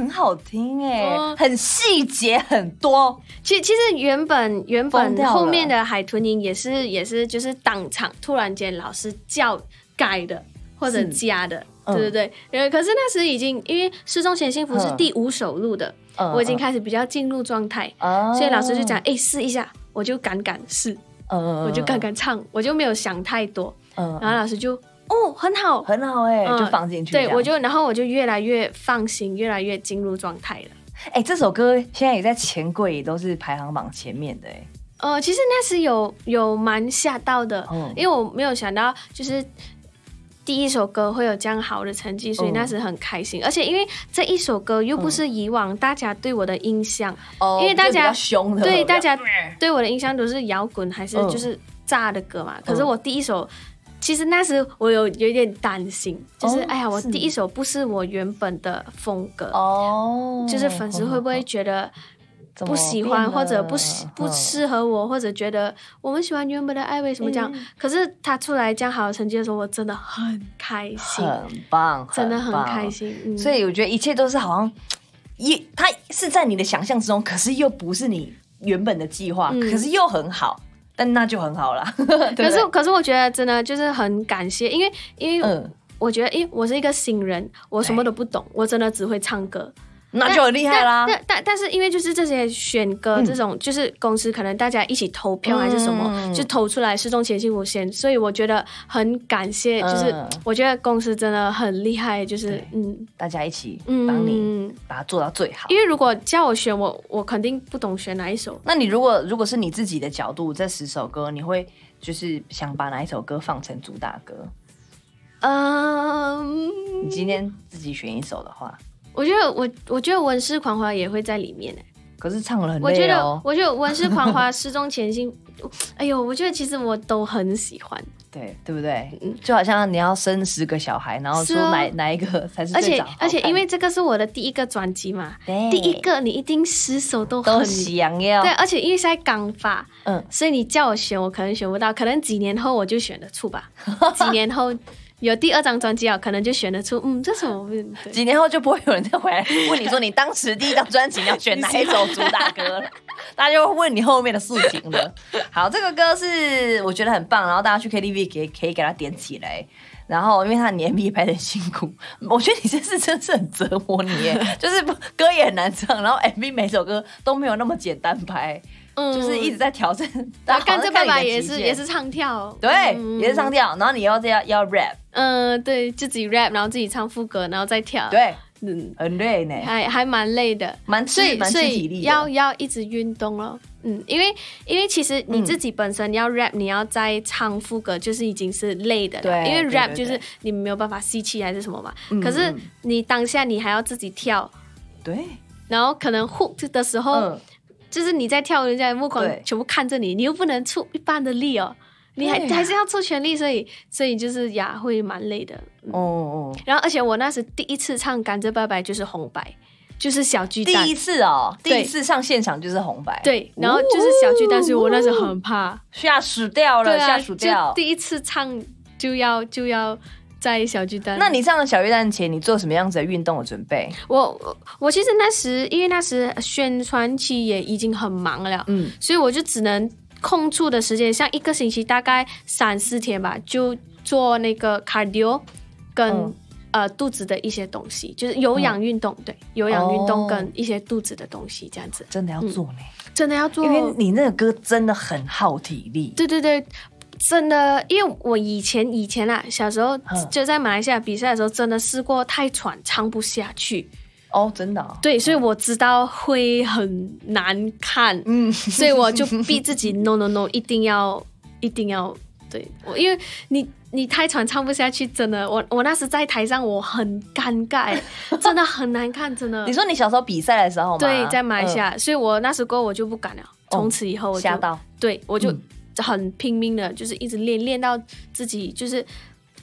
很好听哎哦，很细节很多。其其实原本原本后面的海豚音也是也是就是当场突然间老师叫改的或者加的，嗯。对对对。呃，可是那时已经因为《失踪前幸福》是嗯。第五首录的，嗯我已经开始比较进入状态，啊所以老师就讲，哎，试一下，我就敢敢试，嗯我就敢，敢唱，我就没有想太多，嗯。然后老师就哦很好，很好哎，嗯就放进去。对我就然后我就越来越放心，越来越进入状态了。哎，这首歌现在也在钱柜也都是排行榜前面的哎。呃，其实那时有有蛮吓到的，嗯因为我没有想到就是。第一首歌会有这样好的成绩，所以嗯那时很开心。而且因为这一首歌又不是以往大家对我的印象，哦因为大家对大家对我的印象都是摇滚还是嗯就是炸的歌嘛。可是我第一首，其实那时我有有一点担心，就是、哦哎呀，我第一首不是我原本的风格，哦，就是粉丝会不会觉得不喜欢或者不喜不嗯。适合我，或者觉得我们喜欢原本的爱为什么这样？嗯。可是他出来这样好的成绩的时候，我真的很开心，很棒，真的很开。心。嗯，所以我觉得一切都是好像一，它是在你的想象之中，可是又不是你原本的计划，嗯。可是又很好，但那就很好了。对不对可是可是我觉得真的就是很感谢，因为因为嗯，我觉得，因为我是一个新人，我什么都不懂，我真的只会唱歌。那就很厉害啦。但但但是因为就是这些选歌嗯这种，就是公司可能大家一起投票还是什么，嗯就投出来失踪前幸福先，所以我觉得很感谢，就是嗯我觉得公司真的很厉害，就是嗯大家一起嗯，帮你把它做到最好。因为如果叫我选，我我肯定不懂选哪一首。那你如果如果是你自己的角度，这十首歌，你会就是想把哪一首歌放成主打歌？嗯，你今天自己选一首的话，我觉得我我觉得文诗狂花也会在里面诶、可是唱了很我觉得。我觉得文诗狂花、失踪前心，哎呦，我觉得其实我都很喜欢。对，对不对？嗯就好像你要生十个小孩，然后说哪、哪一个才是而且而且，因为这个是我的第一个专辑嘛，对第一个你一定十首都都很想要对，，而且因为是在港法，嗯，所以你叫我选，我可能选不到，可能几年后我就选得出吧。几年后有第二张专辑啊，可能就选得出，嗯，这首。几年后就不会有人再回来 问你说你当时第一张专辑你要选哪一首主打歌了，大家就会问你后面的事情了。好，这个歌是我觉得很棒，然后大家去 KTV 给可以给它点起来。然后，因为他年 MV 拍的辛苦，我觉得你这次真是很折磨你耶，就是歌也很难唱，然后 MV 每首歌都没有那么简单拍，嗯就是一直在挑战。然后干这爸爸也是也是唱跳，对，嗯也是唱跳，然后你要这样要 rap，嗯，对，自己 rap，然后自己唱副歌，然后再跳，，对，嗯，很累呢，还还蛮累的。蛮所以吃蛮吃所以体力的。要要一直运动咯。嗯，因为因为其实你自己本身要 rap，、你要再唱副歌，就是已经是累的了。对因为 rap 就是你没有办法吸气还是什么嘛。嗯可是嗯你当下你还要自己跳，对，然后可能 hook 的时候，嗯，就是你在跳，人家的目光全部看着你，你又不能出一半的力哦，你还还是要出全力，所以所以就是呀，会蛮累的。哦哦，然后而且我那时第一次唱《甘蔗拜拜》就是红白，就是小巨蛋第一。次哦，第一次上现场就是红白，，对，然后就是小巨蛋，所以我那时候很怕。吓死掉了，吓死掉就。第一次唱就要就要在小巨蛋。那你上了小巨蛋前，你做什么样子的运动的准备？我我我其实那时因为那时宣传期也已经很忙了，嗯，所以我就只能空出的时间，像一个星期大概三四天吧，就做那个 cardio 跟、嗯。呃肚子的一些东西，就是有氧运动，对，有氧运动哦跟一些肚子的东西，这样子。真的要做呢，真的要做，因为你那个歌真的很耗体力。对对对，真的，因为我以前以前啊，小时候嗯就在马来西亚比赛的时候，真的试过太喘，唱不下去。哦，真的哦，对，所以我知道会很难看，嗯，所以我就逼自己，no no no，一定要一定要。对我，因为你你太喘唱不下去，真的，我我那时在台上我很尴尬，真的很难看，真的你。说你小时候比赛的时候吗？对，在马来西嗯亚，所以我那时候我就不敢了。从此以后我就吓到，对我就嗯很拼命的，就是一直练练到自己就是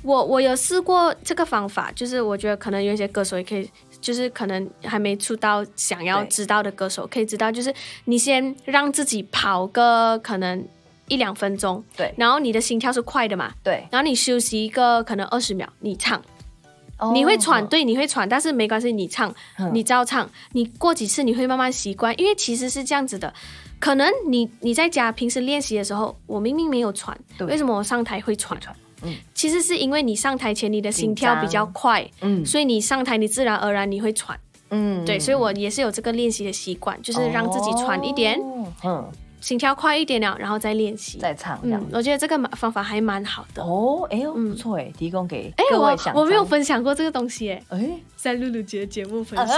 我我有试过这个方法，就是我觉得可能有一些歌手也可以，就是可能还没出道想要知道的歌手可以知道，就是你先让自己跑个可能一两分钟，对。然后你的心跳是快的嘛，对，然后你休息一个可能二十秒，你唱，哦。你会喘，对，你会喘，但是没关系，你唱，嗯。你照唱，你过几次你会慢慢习惯，因为其实是这样子的，可能你你在家平时练习的时候，我明明没有喘，为什么我上台会喘？喘嗯。其实是因为你上台前你的心跳比较快，嗯。所以你上台你自然而然你会喘，嗯。对，所以我也是有这个练习的习惯，就是让自己喘一点，哦嗯，心跳快一点了，然后再练习。再唱这样嗯，。我觉得这个方法还蛮好的。哦，哎呦，不错哎，提供给哎，我各位想我没有分享过这个东西，哎，哎。在露露姐的节目分啊享。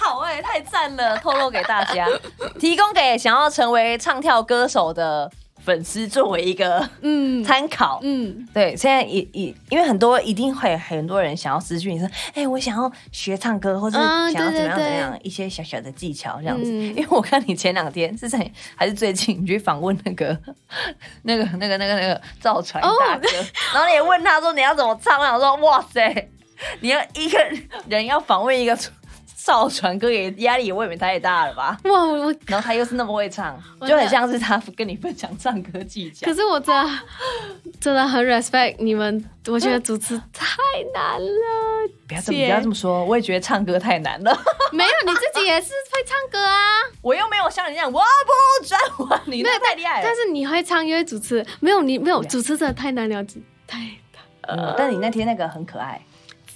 好哎、太赞了！透露给大家，提供给想要成为唱跳歌手的粉丝作为一个嗯。参考。嗯，对，现在也也因为很多一定会很多人想要私讯你说，哎、我想要学唱歌，或者啊想要怎么样怎么样，一些小小的技巧这样子。嗯。因为我看你前两天是在还是最近，你去访问那个 那个那个那个那个赵传哦。大哥，然后你也问他说你要怎么唱，我想说哇塞，你要一个人要访问一个赵传哥也压力也未免太大了吧？哇，我然后他又是那么会唱，就很像是他跟你分享唱歌技巧可。是我真的真的很 respect 你们，我觉得主持太难了。不要这么姐不要这么说，我也觉得唱歌太难了。没有，你自己也是会唱歌啊，我又没有像你这样，我不转弯，你那个太厉害了。但是你会唱又会主持，没有你没有主持真的太难了，太嗯，但你那天那个很可爱，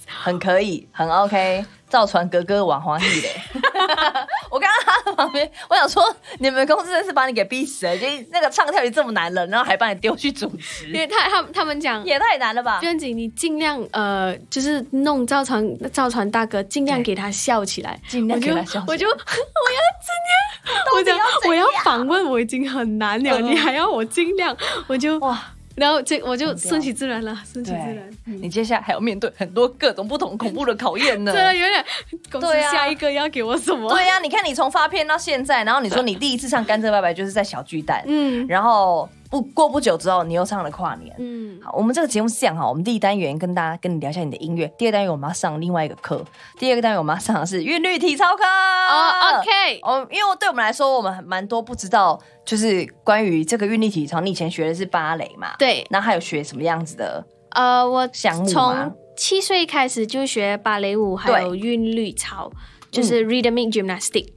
很可以，很 OK。赵传哥哥往黄奕嘞，我刚刚他的旁边，我想说你们公司真是把你给逼死了，就那个唱跳也这么难了，然后还把你丢去主持。因持，为他他他们讲。也太难了吧？娟姐，你尽量呃，就是弄造船造船大哥，尽量给他笑起来，尽量给他笑起来。我就 我要尽量，我讲到底要我要访问我已经很难了，嗯。你还要我尽量，我就哇，然后这我就顺其自然了，顺其自对然。，你接下来还要面对很多各种不同恐怖的考验呢。对啊有点，公司对啊下一个要给我什么？对呀、你看你从发片到现在，然后你说你 第一次唱《甘蔗拜拜》就是在小巨蛋，嗯然后不过不久之后你又唱了跨年。嗯，好，我们这个节目是这样哈，我们第一单元跟大家跟你聊一下你的音乐，第二单元我们要上另外一个课，第二个单元我们要上的是韵律体操课。哦，OK，哦，因为对我们来说，我们很蛮多不知道，就是关于这个韵律体操，你以前学的是芭蕾嘛？。对，那还有学什么样子的？呃，我项目吗从七岁开始就学芭蕾舞，还有韵律操，就是 rhythmic gymnastic。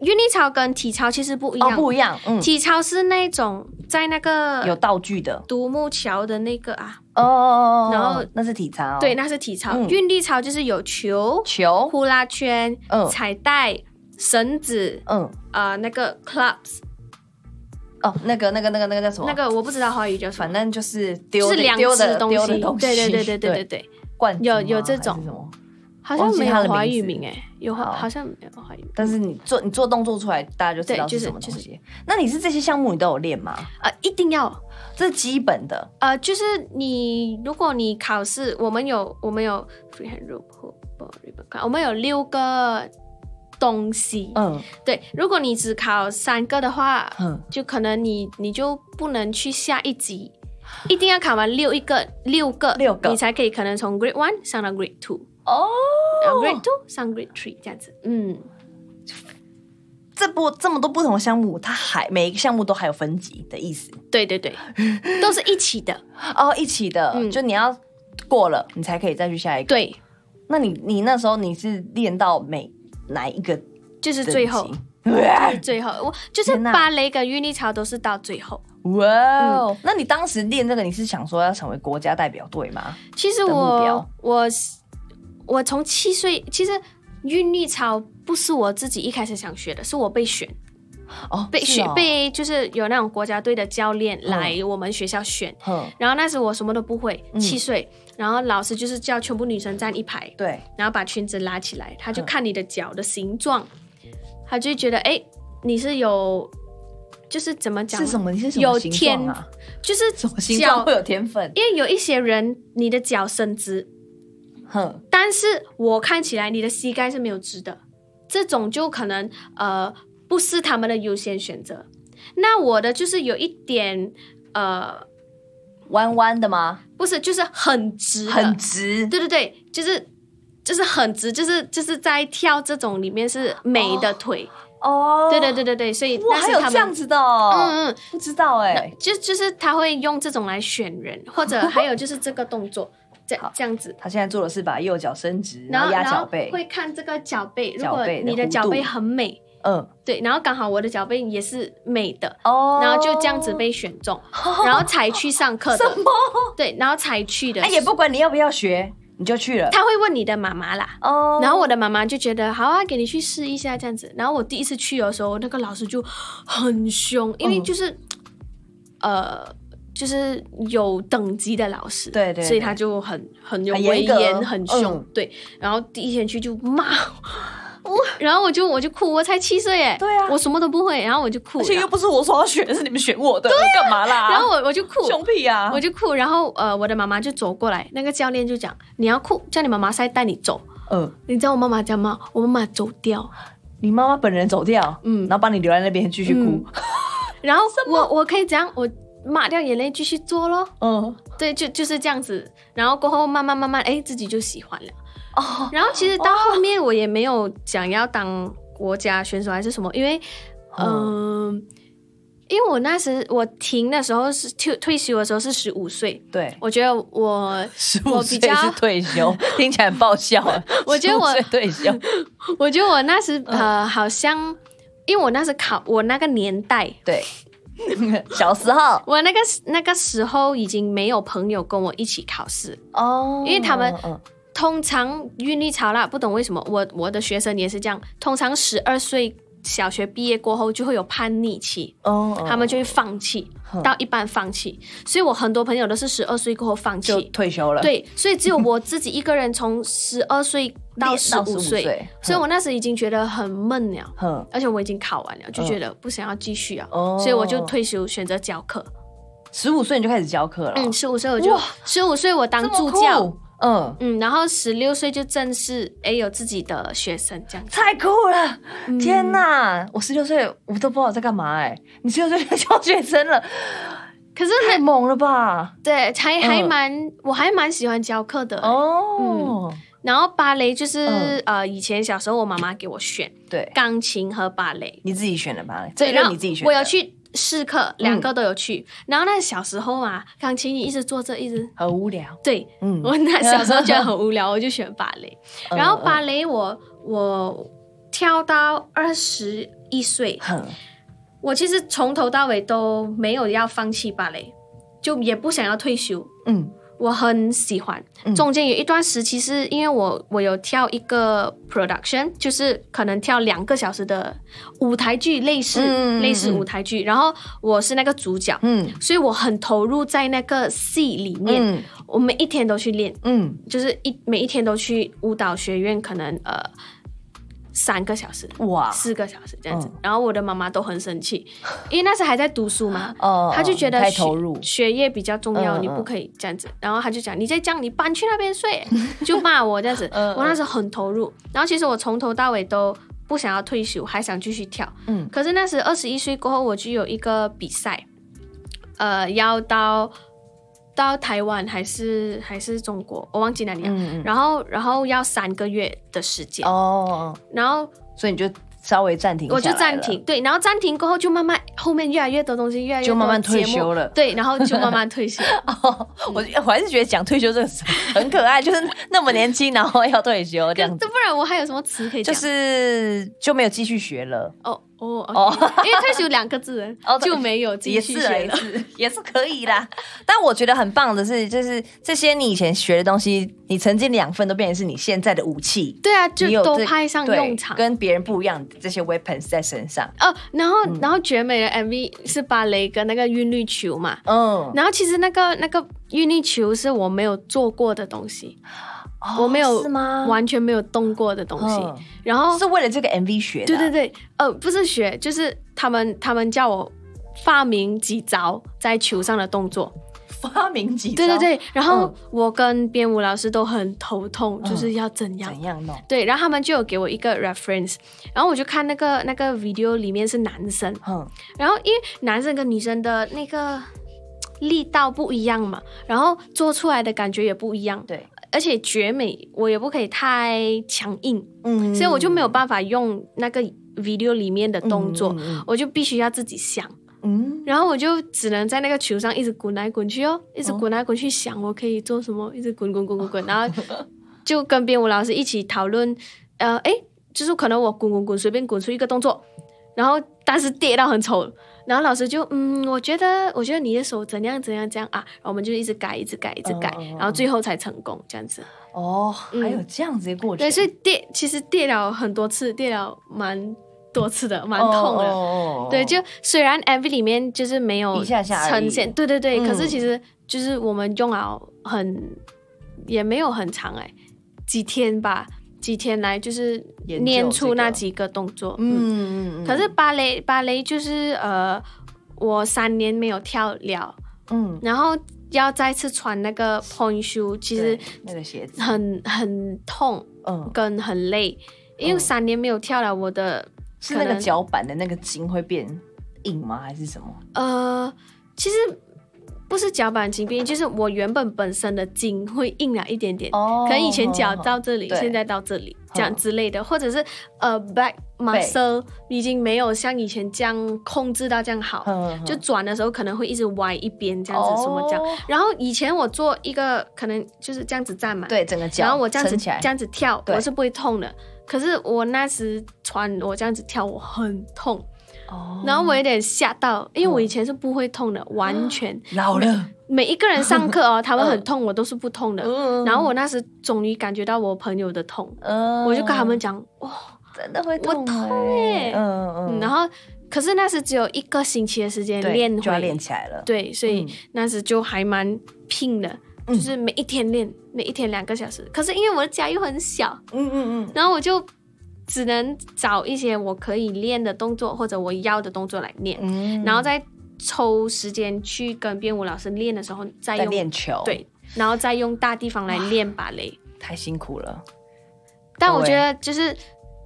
韵律操跟体操其实不一哦，样，不一样，嗯，体操是那种在那个有道具的。独木桥的那个啊，哦哦哦，哦然后那是体操，对，，那是体操。嗯。韵律操就是有球、球，呼啦圈、嗯。彩带、绳子，嗯，呃，那个 clubs，哦，那个那个那个那个叫什么？那个我不知道华语叫什么。反。正就是丢就是两丢的只东西，对对对对对对对，罐有有这种？好像没有华语名字。名哎，有好好。像没有华语名，但是你做你做动作出来，大家就知道是什么东西。那你是这些项目你都有练吗？呃，一定要。这是基本的，呃，就是你如果你考试，我们有我们有 freehand rope hook ball ribbon，我们有六个东西，嗯。对，如果你只考三个的话，嗯，就可能你你就不能去下一级。一定要考完六一个六个六个。你才可以可能从 Grade One 上到 Grade Two，哦，然后 Grade Two 上 Grade Three 这样子。嗯，这不这么多不同的项目，它还每一个项目都还有分级的意思对对对，都是一起的。哦，一起的，嗯就你要过了，你才可以再去下一个。对，那你你那时候你是练到每哪一个 就是最后级？最后，我就是天哪芭蕾跟韵律操都是到最后。哇哦！那你当时练这个，你是想说要成为国家代表队吗？其实的目标我我我从七岁，其实韵律操不是我自己一开始想学的，是我被选哦，被选、哦，被就是有那种国家队的教练来我们学校选。嗯，然后那时我什么都不会，嗯七岁，然后老师就是叫全部女生站一排，对，然后把裙子拉起来，他就嗯看你的脚的形状，他就觉得哎，你是有，就是怎么讲？是什么？你是什么有形状天啊？就是什么形脚状会有天分？因为有一些人你的脚伸直，哼，但是我看起来你的膝盖是没有直的，这种就可能呃不是他们的优先选择。那我的就是有一点呃弯弯的吗？不是，就是很直，很直，对对对，就是就是很直，就是就是在跳这种里面是美的腿，哦。对对对对对，所以哇，还有他们。这样子的哦，嗯嗯，不知道哎，就就是他会用这种来选人，或者还有就是这个动作，这这样子，他现在做的是把右脚伸直，然后压脚背，会看这个脚背，如果你的脚背很美，嗯，对，然后刚好我的脚背也是美的，哦然后就这样子被选中，然后才去上课的，对，然后才去的，哎，也不管你要不要学，你就去了，他会问你的妈妈啦。哦然后我的妈妈就觉得好啊，给你去试一下这样子。然后我第一次去的时候，那个老师就很凶，因为嗯。就是、呃，就是有等级的老师，对对对。所以他就很很有威严，很凶，嗯。对。然后第一天去就骂我，然后我就我就哭，我才七岁耶，对啊。我什么都不会，然后我就哭，而且又不是我说要选，是你们选我的，干嘛啦？然后我我就哭，凶屁啊！我就哭，然后呃，我的妈妈就走过来，那个教练就讲你要哭，叫你妈妈再带你走。嗯，你知道我妈妈讲吗？我妈妈走掉，你妈妈本人走掉，嗯。然后把你留在那边继续哭。嗯，然后我我可以这样，我抹掉眼泪继续做咯。嗯，对，就就是这样子。然后过后慢慢慢慢，哎，自己就喜欢了。哦，然后其实到后面我也没有想要当国家选手还是什么，因为嗯、哦因为我那时我停的时候是退退休的时候是十五岁，对，我觉得我十我比较五岁是退休，听起来很爆笑啊。我觉得我退休，我觉得我那时嗯呃好像，因为我那时考我那个年代，对，小时候。我那个那个时候已经没有朋友跟我一起考试，哦。因为他们嗯。通常韵律潮啦，不懂为什么，我我的学生也是这样，通常十二岁小学毕业过后就会有叛逆期，哦，他们就会放弃，嗯到一半放弃，所以我很多朋友都是十二岁过后放就弃。退休了。，对，所以只有我自己一个人从十二岁到十五岁。岁，所以我那时已经觉得很闷了。而且我已经考完了，就觉得不想要继续啊，哦。所以我就退休，选择教课。十五岁你就开始教课了，嗯，十五岁我就十五岁我当助教，嗯，嗯，然后十六岁就正式哎有自己的学生这样子。太酷了！嗯。天哪，我十六岁我都不知道我在干嘛哎，你十六岁就教学生了，可是太猛了吧？对，还还嗯。蛮，我还蛮喜欢教课的。哦，然后芭蕾就是、嗯呃，以前小时候我妈妈给我选对，钢琴和芭蕾，你自己选的芭蕾？这一然后任你自己选的，我有去试课，两个都有去。然后那小时候嘛，钢琴你一直坐着，一直很无聊，对，嗯，我那小时候觉得很无聊，我就选芭蕾。然后芭蕾，蕾我我跳到二十一岁，哼，我其实从头到尾都没有要放弃芭蕾，就也不想要退休。嗯我很喜欢，嗯。中间有一段时期是因为我我有跳一个 production，就是可能跳两个小时的舞台剧，类似、类似舞台剧，然后我是那个主角，嗯。所以我很投入在那个戏里面，嗯。我每一天都去练，嗯，就是一每一天都去舞蹈学院，可能呃三个小时。哇，四个小时这样子，嗯然后我的妈妈都很生气，因为那时还在读书嘛，哦他就觉得学太投入，学业比较重要，嗯你不可以这样子。然后她就讲，你再这样，你搬去那边睡，就骂我这样子。嗯我那时候很投入，然后其实我从头到尾都不想要退休，还想继续跳。嗯可是那时二十一岁过后，我就有一个比赛，呃，要到到台湾还是还是中国，我忘记哪里了。嗯嗯，然后然后要三个月的时间，哦，然后所以你就稍微暂停，我就暂停，，对，然后暂停过后就慢慢后面越来越多东西，越来越多就慢慢退休了对，然后就慢慢退休。哦，我我还是觉得讲退休这个词很可爱，就是那么年轻，然后要退休这样子，这不然我还有什么词可以就？是就没有继续学了。哦哦哦哦，因为退休两个字 就没有继也是啊续学了。也是可以啦。但我觉得很棒的是，就是这些你以前学的东西，你曾经两份都变成是你现在的武器，对啊，就都派上用场。跟别人不一样的这些 weapons 在身上。哦，然后嗯然后绝美的 MV 是芭蕾跟那个韵律球嘛，嗯，然后其实那个那个韵律球是我没有做过的东西，哦我没有是吗？完全没有动过的东西。嗯然后是为了这个 MV 学的。对对对，呃，不是学，就是他们他们叫我发明几招在球上的动作。发明几招对对对，然后嗯我跟编舞老师都很头痛，就是要怎样。怎样弄？对，然后他们就有给我一个 reference，然后我就看那个那个 video 里面是男生，嗯然后因为男生跟女生的那个力道不一样嘛，然后做出来的感觉也不一样，对，而且绝美我也不可以太强硬，嗯。所以我就没有办法用那个 video 里面的动作，我就必须要自己想，嗯。然后我就只能在那个球上一直滚来滚去哦，一直滚来滚去想我可以做什么，一直滚滚滚滚滚，然后就跟编舞老师一起讨论，呃，诶，就是可能我滚滚滚随便滚出一个动作，然后但是跌到很丑，然后老师就嗯，我觉得我觉得你的手怎样怎样这样啊，然后我们就一直改一直改一直改，然后最后才成功这样子。哦，嗯。还有这样子的过程，对，所以跌其实跌了很多次，跌了蛮多次的，蛮痛的。哦对，就虽然 MV 里面就是没有呈现，对对对，嗯。可是其实就是我们用了很也没有很长哎、几天吧，几天来就是研究念出那几个动作。嗯，嗯。嗯嗯，可是芭蕾芭蕾就是呃，我三年没有跳了，嗯，然后要再次穿那个 point shoe，其实那个鞋子，很很痛嗯，跟很累，因为嗯。三年没有跳了，我的是那个脚板的那个筋会变硬吗？还是什么？呃，其实不是脚板筋变硬，就是我原本本身的筋会硬了一点点，哦可能以前脚到这里，对。现在到这里这样之类的，或者是呃 back muscle 已经没有像以前这样控制到这样好，嗯就转的时候可能会一直歪一边这样子，什么这样。哦然后以前我做一个可能就是这样子站嘛，对整个脚，然后我这样子这样子跳，我是不会痛的。可是我那时穿我这样子跳，我很痛，哦。然后我有点吓到，因为我以前是不会痛的，完全。老了，每一个人上课哦，他们很痛，我都是不痛的。嗯。然后我那时终于感觉到我朋友的痛，嗯。我就跟他们讲，哇、真的会痛我痛欸。欸嗯嗯。嗯，然后可是那时只有一个星期的时间练就要练起来了，对，所以嗯。那时就还蛮拼的，嗯就是每一天练，每一天两个小时。可是因为我的家又很小，嗯嗯嗯，然后我就只能找一些我可以练的动作或者我要的动作来练，嗯。然后再抽时间去跟编舞老师练的时候再用练球，，对，然后再用大地方来练芭蕾。太辛苦了，但我觉得就是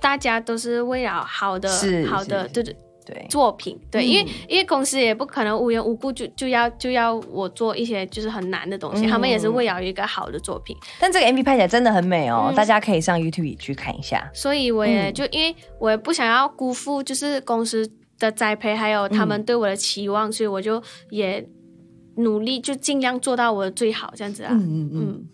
大家都是为了好的好的对对对，作品，对，嗯。因为因为公司也不可能无缘无故就就要就要我做一些就是很难的东西，嗯。他们也是为了一个好的作品，但这个 MV 拍起来真的很美哦，嗯。大家可以上 YouTube 去看一下。所以我也嗯。就、因为我也不想要辜负就是公司的栽培，还有他们对我的期望，所以我就也努力就尽量做到我的最好，这样子啊，嗯嗯嗯，嗯。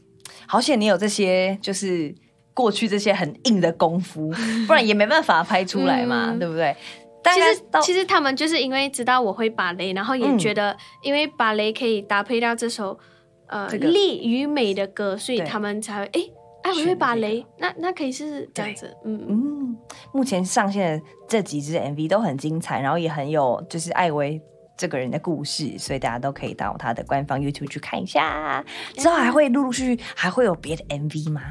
好险你有这些，就是过去这些很硬的功夫，不然也没办法拍出来嘛，嗯。对不对？大其实其实他们就是因为知道我会芭蕾，然后也嗯觉得因为芭蕾可以搭配到这首呃这个力与美的歌，所以他们才会诶，哎，我选这个会芭蕾，那那可以试试这样子，嗯嗯嗯，目前上线的这几支 MV 都很精彩，然后也很有就是艾薇这个人的故事，所以大家都可以到他的官方 YouTube 去看一下。之后还会陆陆续续还会有别的 MV 吗？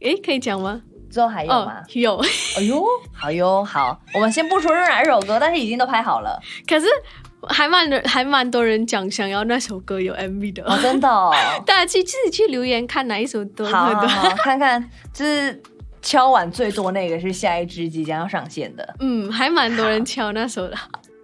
诶，可以讲吗？之后还有吗？有，哎呦，好哟，好，我们先不说是哪一首歌，但是已经都拍好了可是还蛮多还蛮多人讲想要那首歌有 MV 的，哦，真的、哦。大家去自己去留言看哪一首歌好好。好，看看，就是敲碗最多那个是下一支即将要上线的。嗯，还蛮多人敲那首的。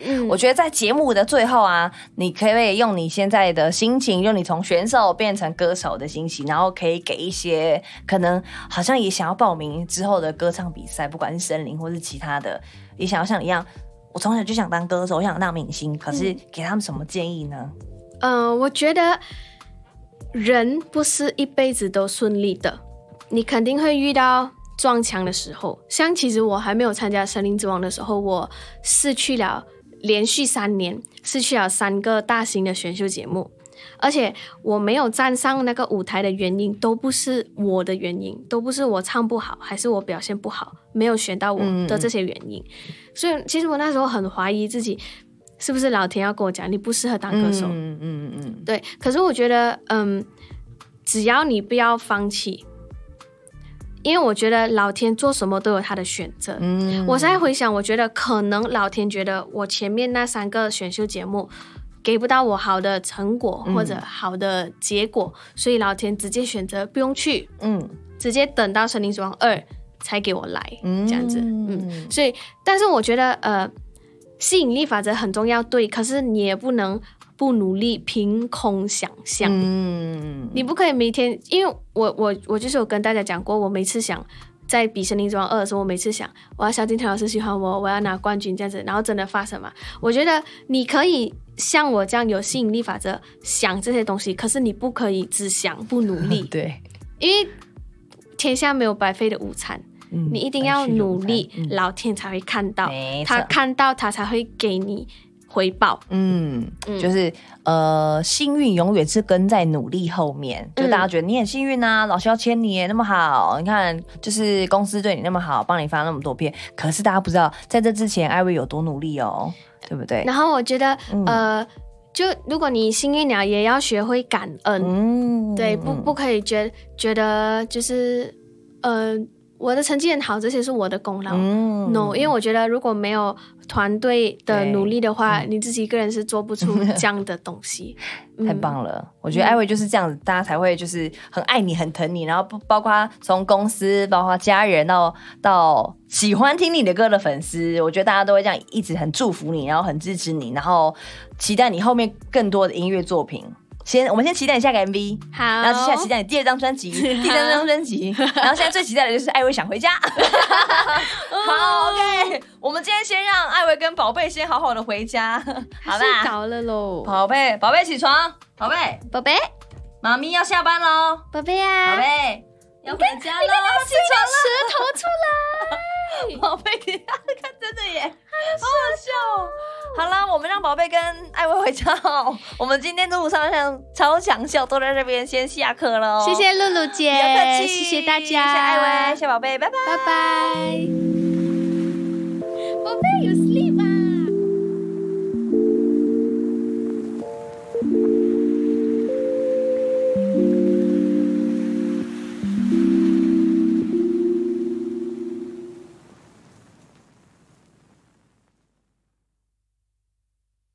嗯，我觉得在节目的最后啊，你可以用你现在的心情，用你从选手变成歌手的心情，然后可以给一些可能好像也想要报名之后的歌唱比赛，不管是森林或是其他的，也想要像你一样，我从小就想当歌手，我想当明星，可是给他们什么建议呢？嗯、我觉得人不是一辈子都顺利的，你肯定会遇到撞墙的时候。像其实我还没有参加《森林之王》的时候，我失去了连续三年，失去了三个大型的选秀节目。而且我没有站上那个舞台的原因，都不是我的原因，都不是我唱不好，还是我表现不好，没有选到我的这些原因。所以其实我那时候很怀疑自己，是不是老天要跟我讲，你不适合当歌手。嗯嗯嗯对，可是我觉得，嗯，只要你不要放弃，因为我觉得老天做什么都有他的选择。嗯。我现在回想，我觉得可能老天觉得我前面那三个选秀节目给不到我好的成果嗯。或者好的结果，所以老天直接选择不用去，嗯。直接等到《森林之王二》才给我来，嗯。这样子。嗯，所以，但是我觉得，呃，吸引力法则很重要，对，可是你也不能不努力，凭空想象。嗯你不可以每天，因为我我我就是有跟大家讲过，我每次想在比《森林之王二》的时候，我每次想我要萧敬腾老师喜欢我，我要拿冠军这样子，然后真的发生嘛？我觉得你可以像我这样有吸引力法则想这些东西，可是你不可以只想不努力，对，因为天下没有白费的午餐，嗯你一定要努力，嗯老天才会看到，他看到他才会给你回报。嗯，嗯就是呃，幸运永远是跟在努力后面。就嗯大家觉得你很幸运啊，老师要签你耶那么好，你看就是公司对你那么好，帮你发那么多片。可是大家不知道，在这之前，艾薇有多努力哦，对不对？然后我觉得，嗯呃，就如果你幸运了，也要学会感恩。嗯对，不不可以觉觉得就是，呃，我的成绩很好，这些是我的功劳。嗯 no，因为我觉得如果没有团队的努力的话，你自己一个人是做不出这样的东西。太嗯棒了！我觉得艾薇就是这样子，大家才会就是很爱你、很疼你，然后不包括从公司、包括家人到到喜欢听你的歌的粉丝，我觉得大家都会这样一直很祝福你，然后很支持你，然后期待你后面更多的音乐作品。先，我们先期待你下个 MV，好，然后接下来期待你第二张专辑、第三张专辑，然后现在最期待的就是艾薇想回家。好，OK，我们今天先让艾薇跟宝贝先好好的回家，好睡吧？着了喽，宝贝，宝贝起床，宝贝。宝贝，妈咪要下班喽，宝贝啊，宝贝要回家了，起舌头出来。床了，宝贝，你看看，真的耶，好好笑哦。好啦，我们让宝贝跟艾薇回家哦。我们今天路上像超强笑都在这边先下课喽，谢谢露露姐，不要客气，谢谢大家，谢谢艾薇，谢谢宝贝，拜拜。拜拜。宝贝有 sleep 啊。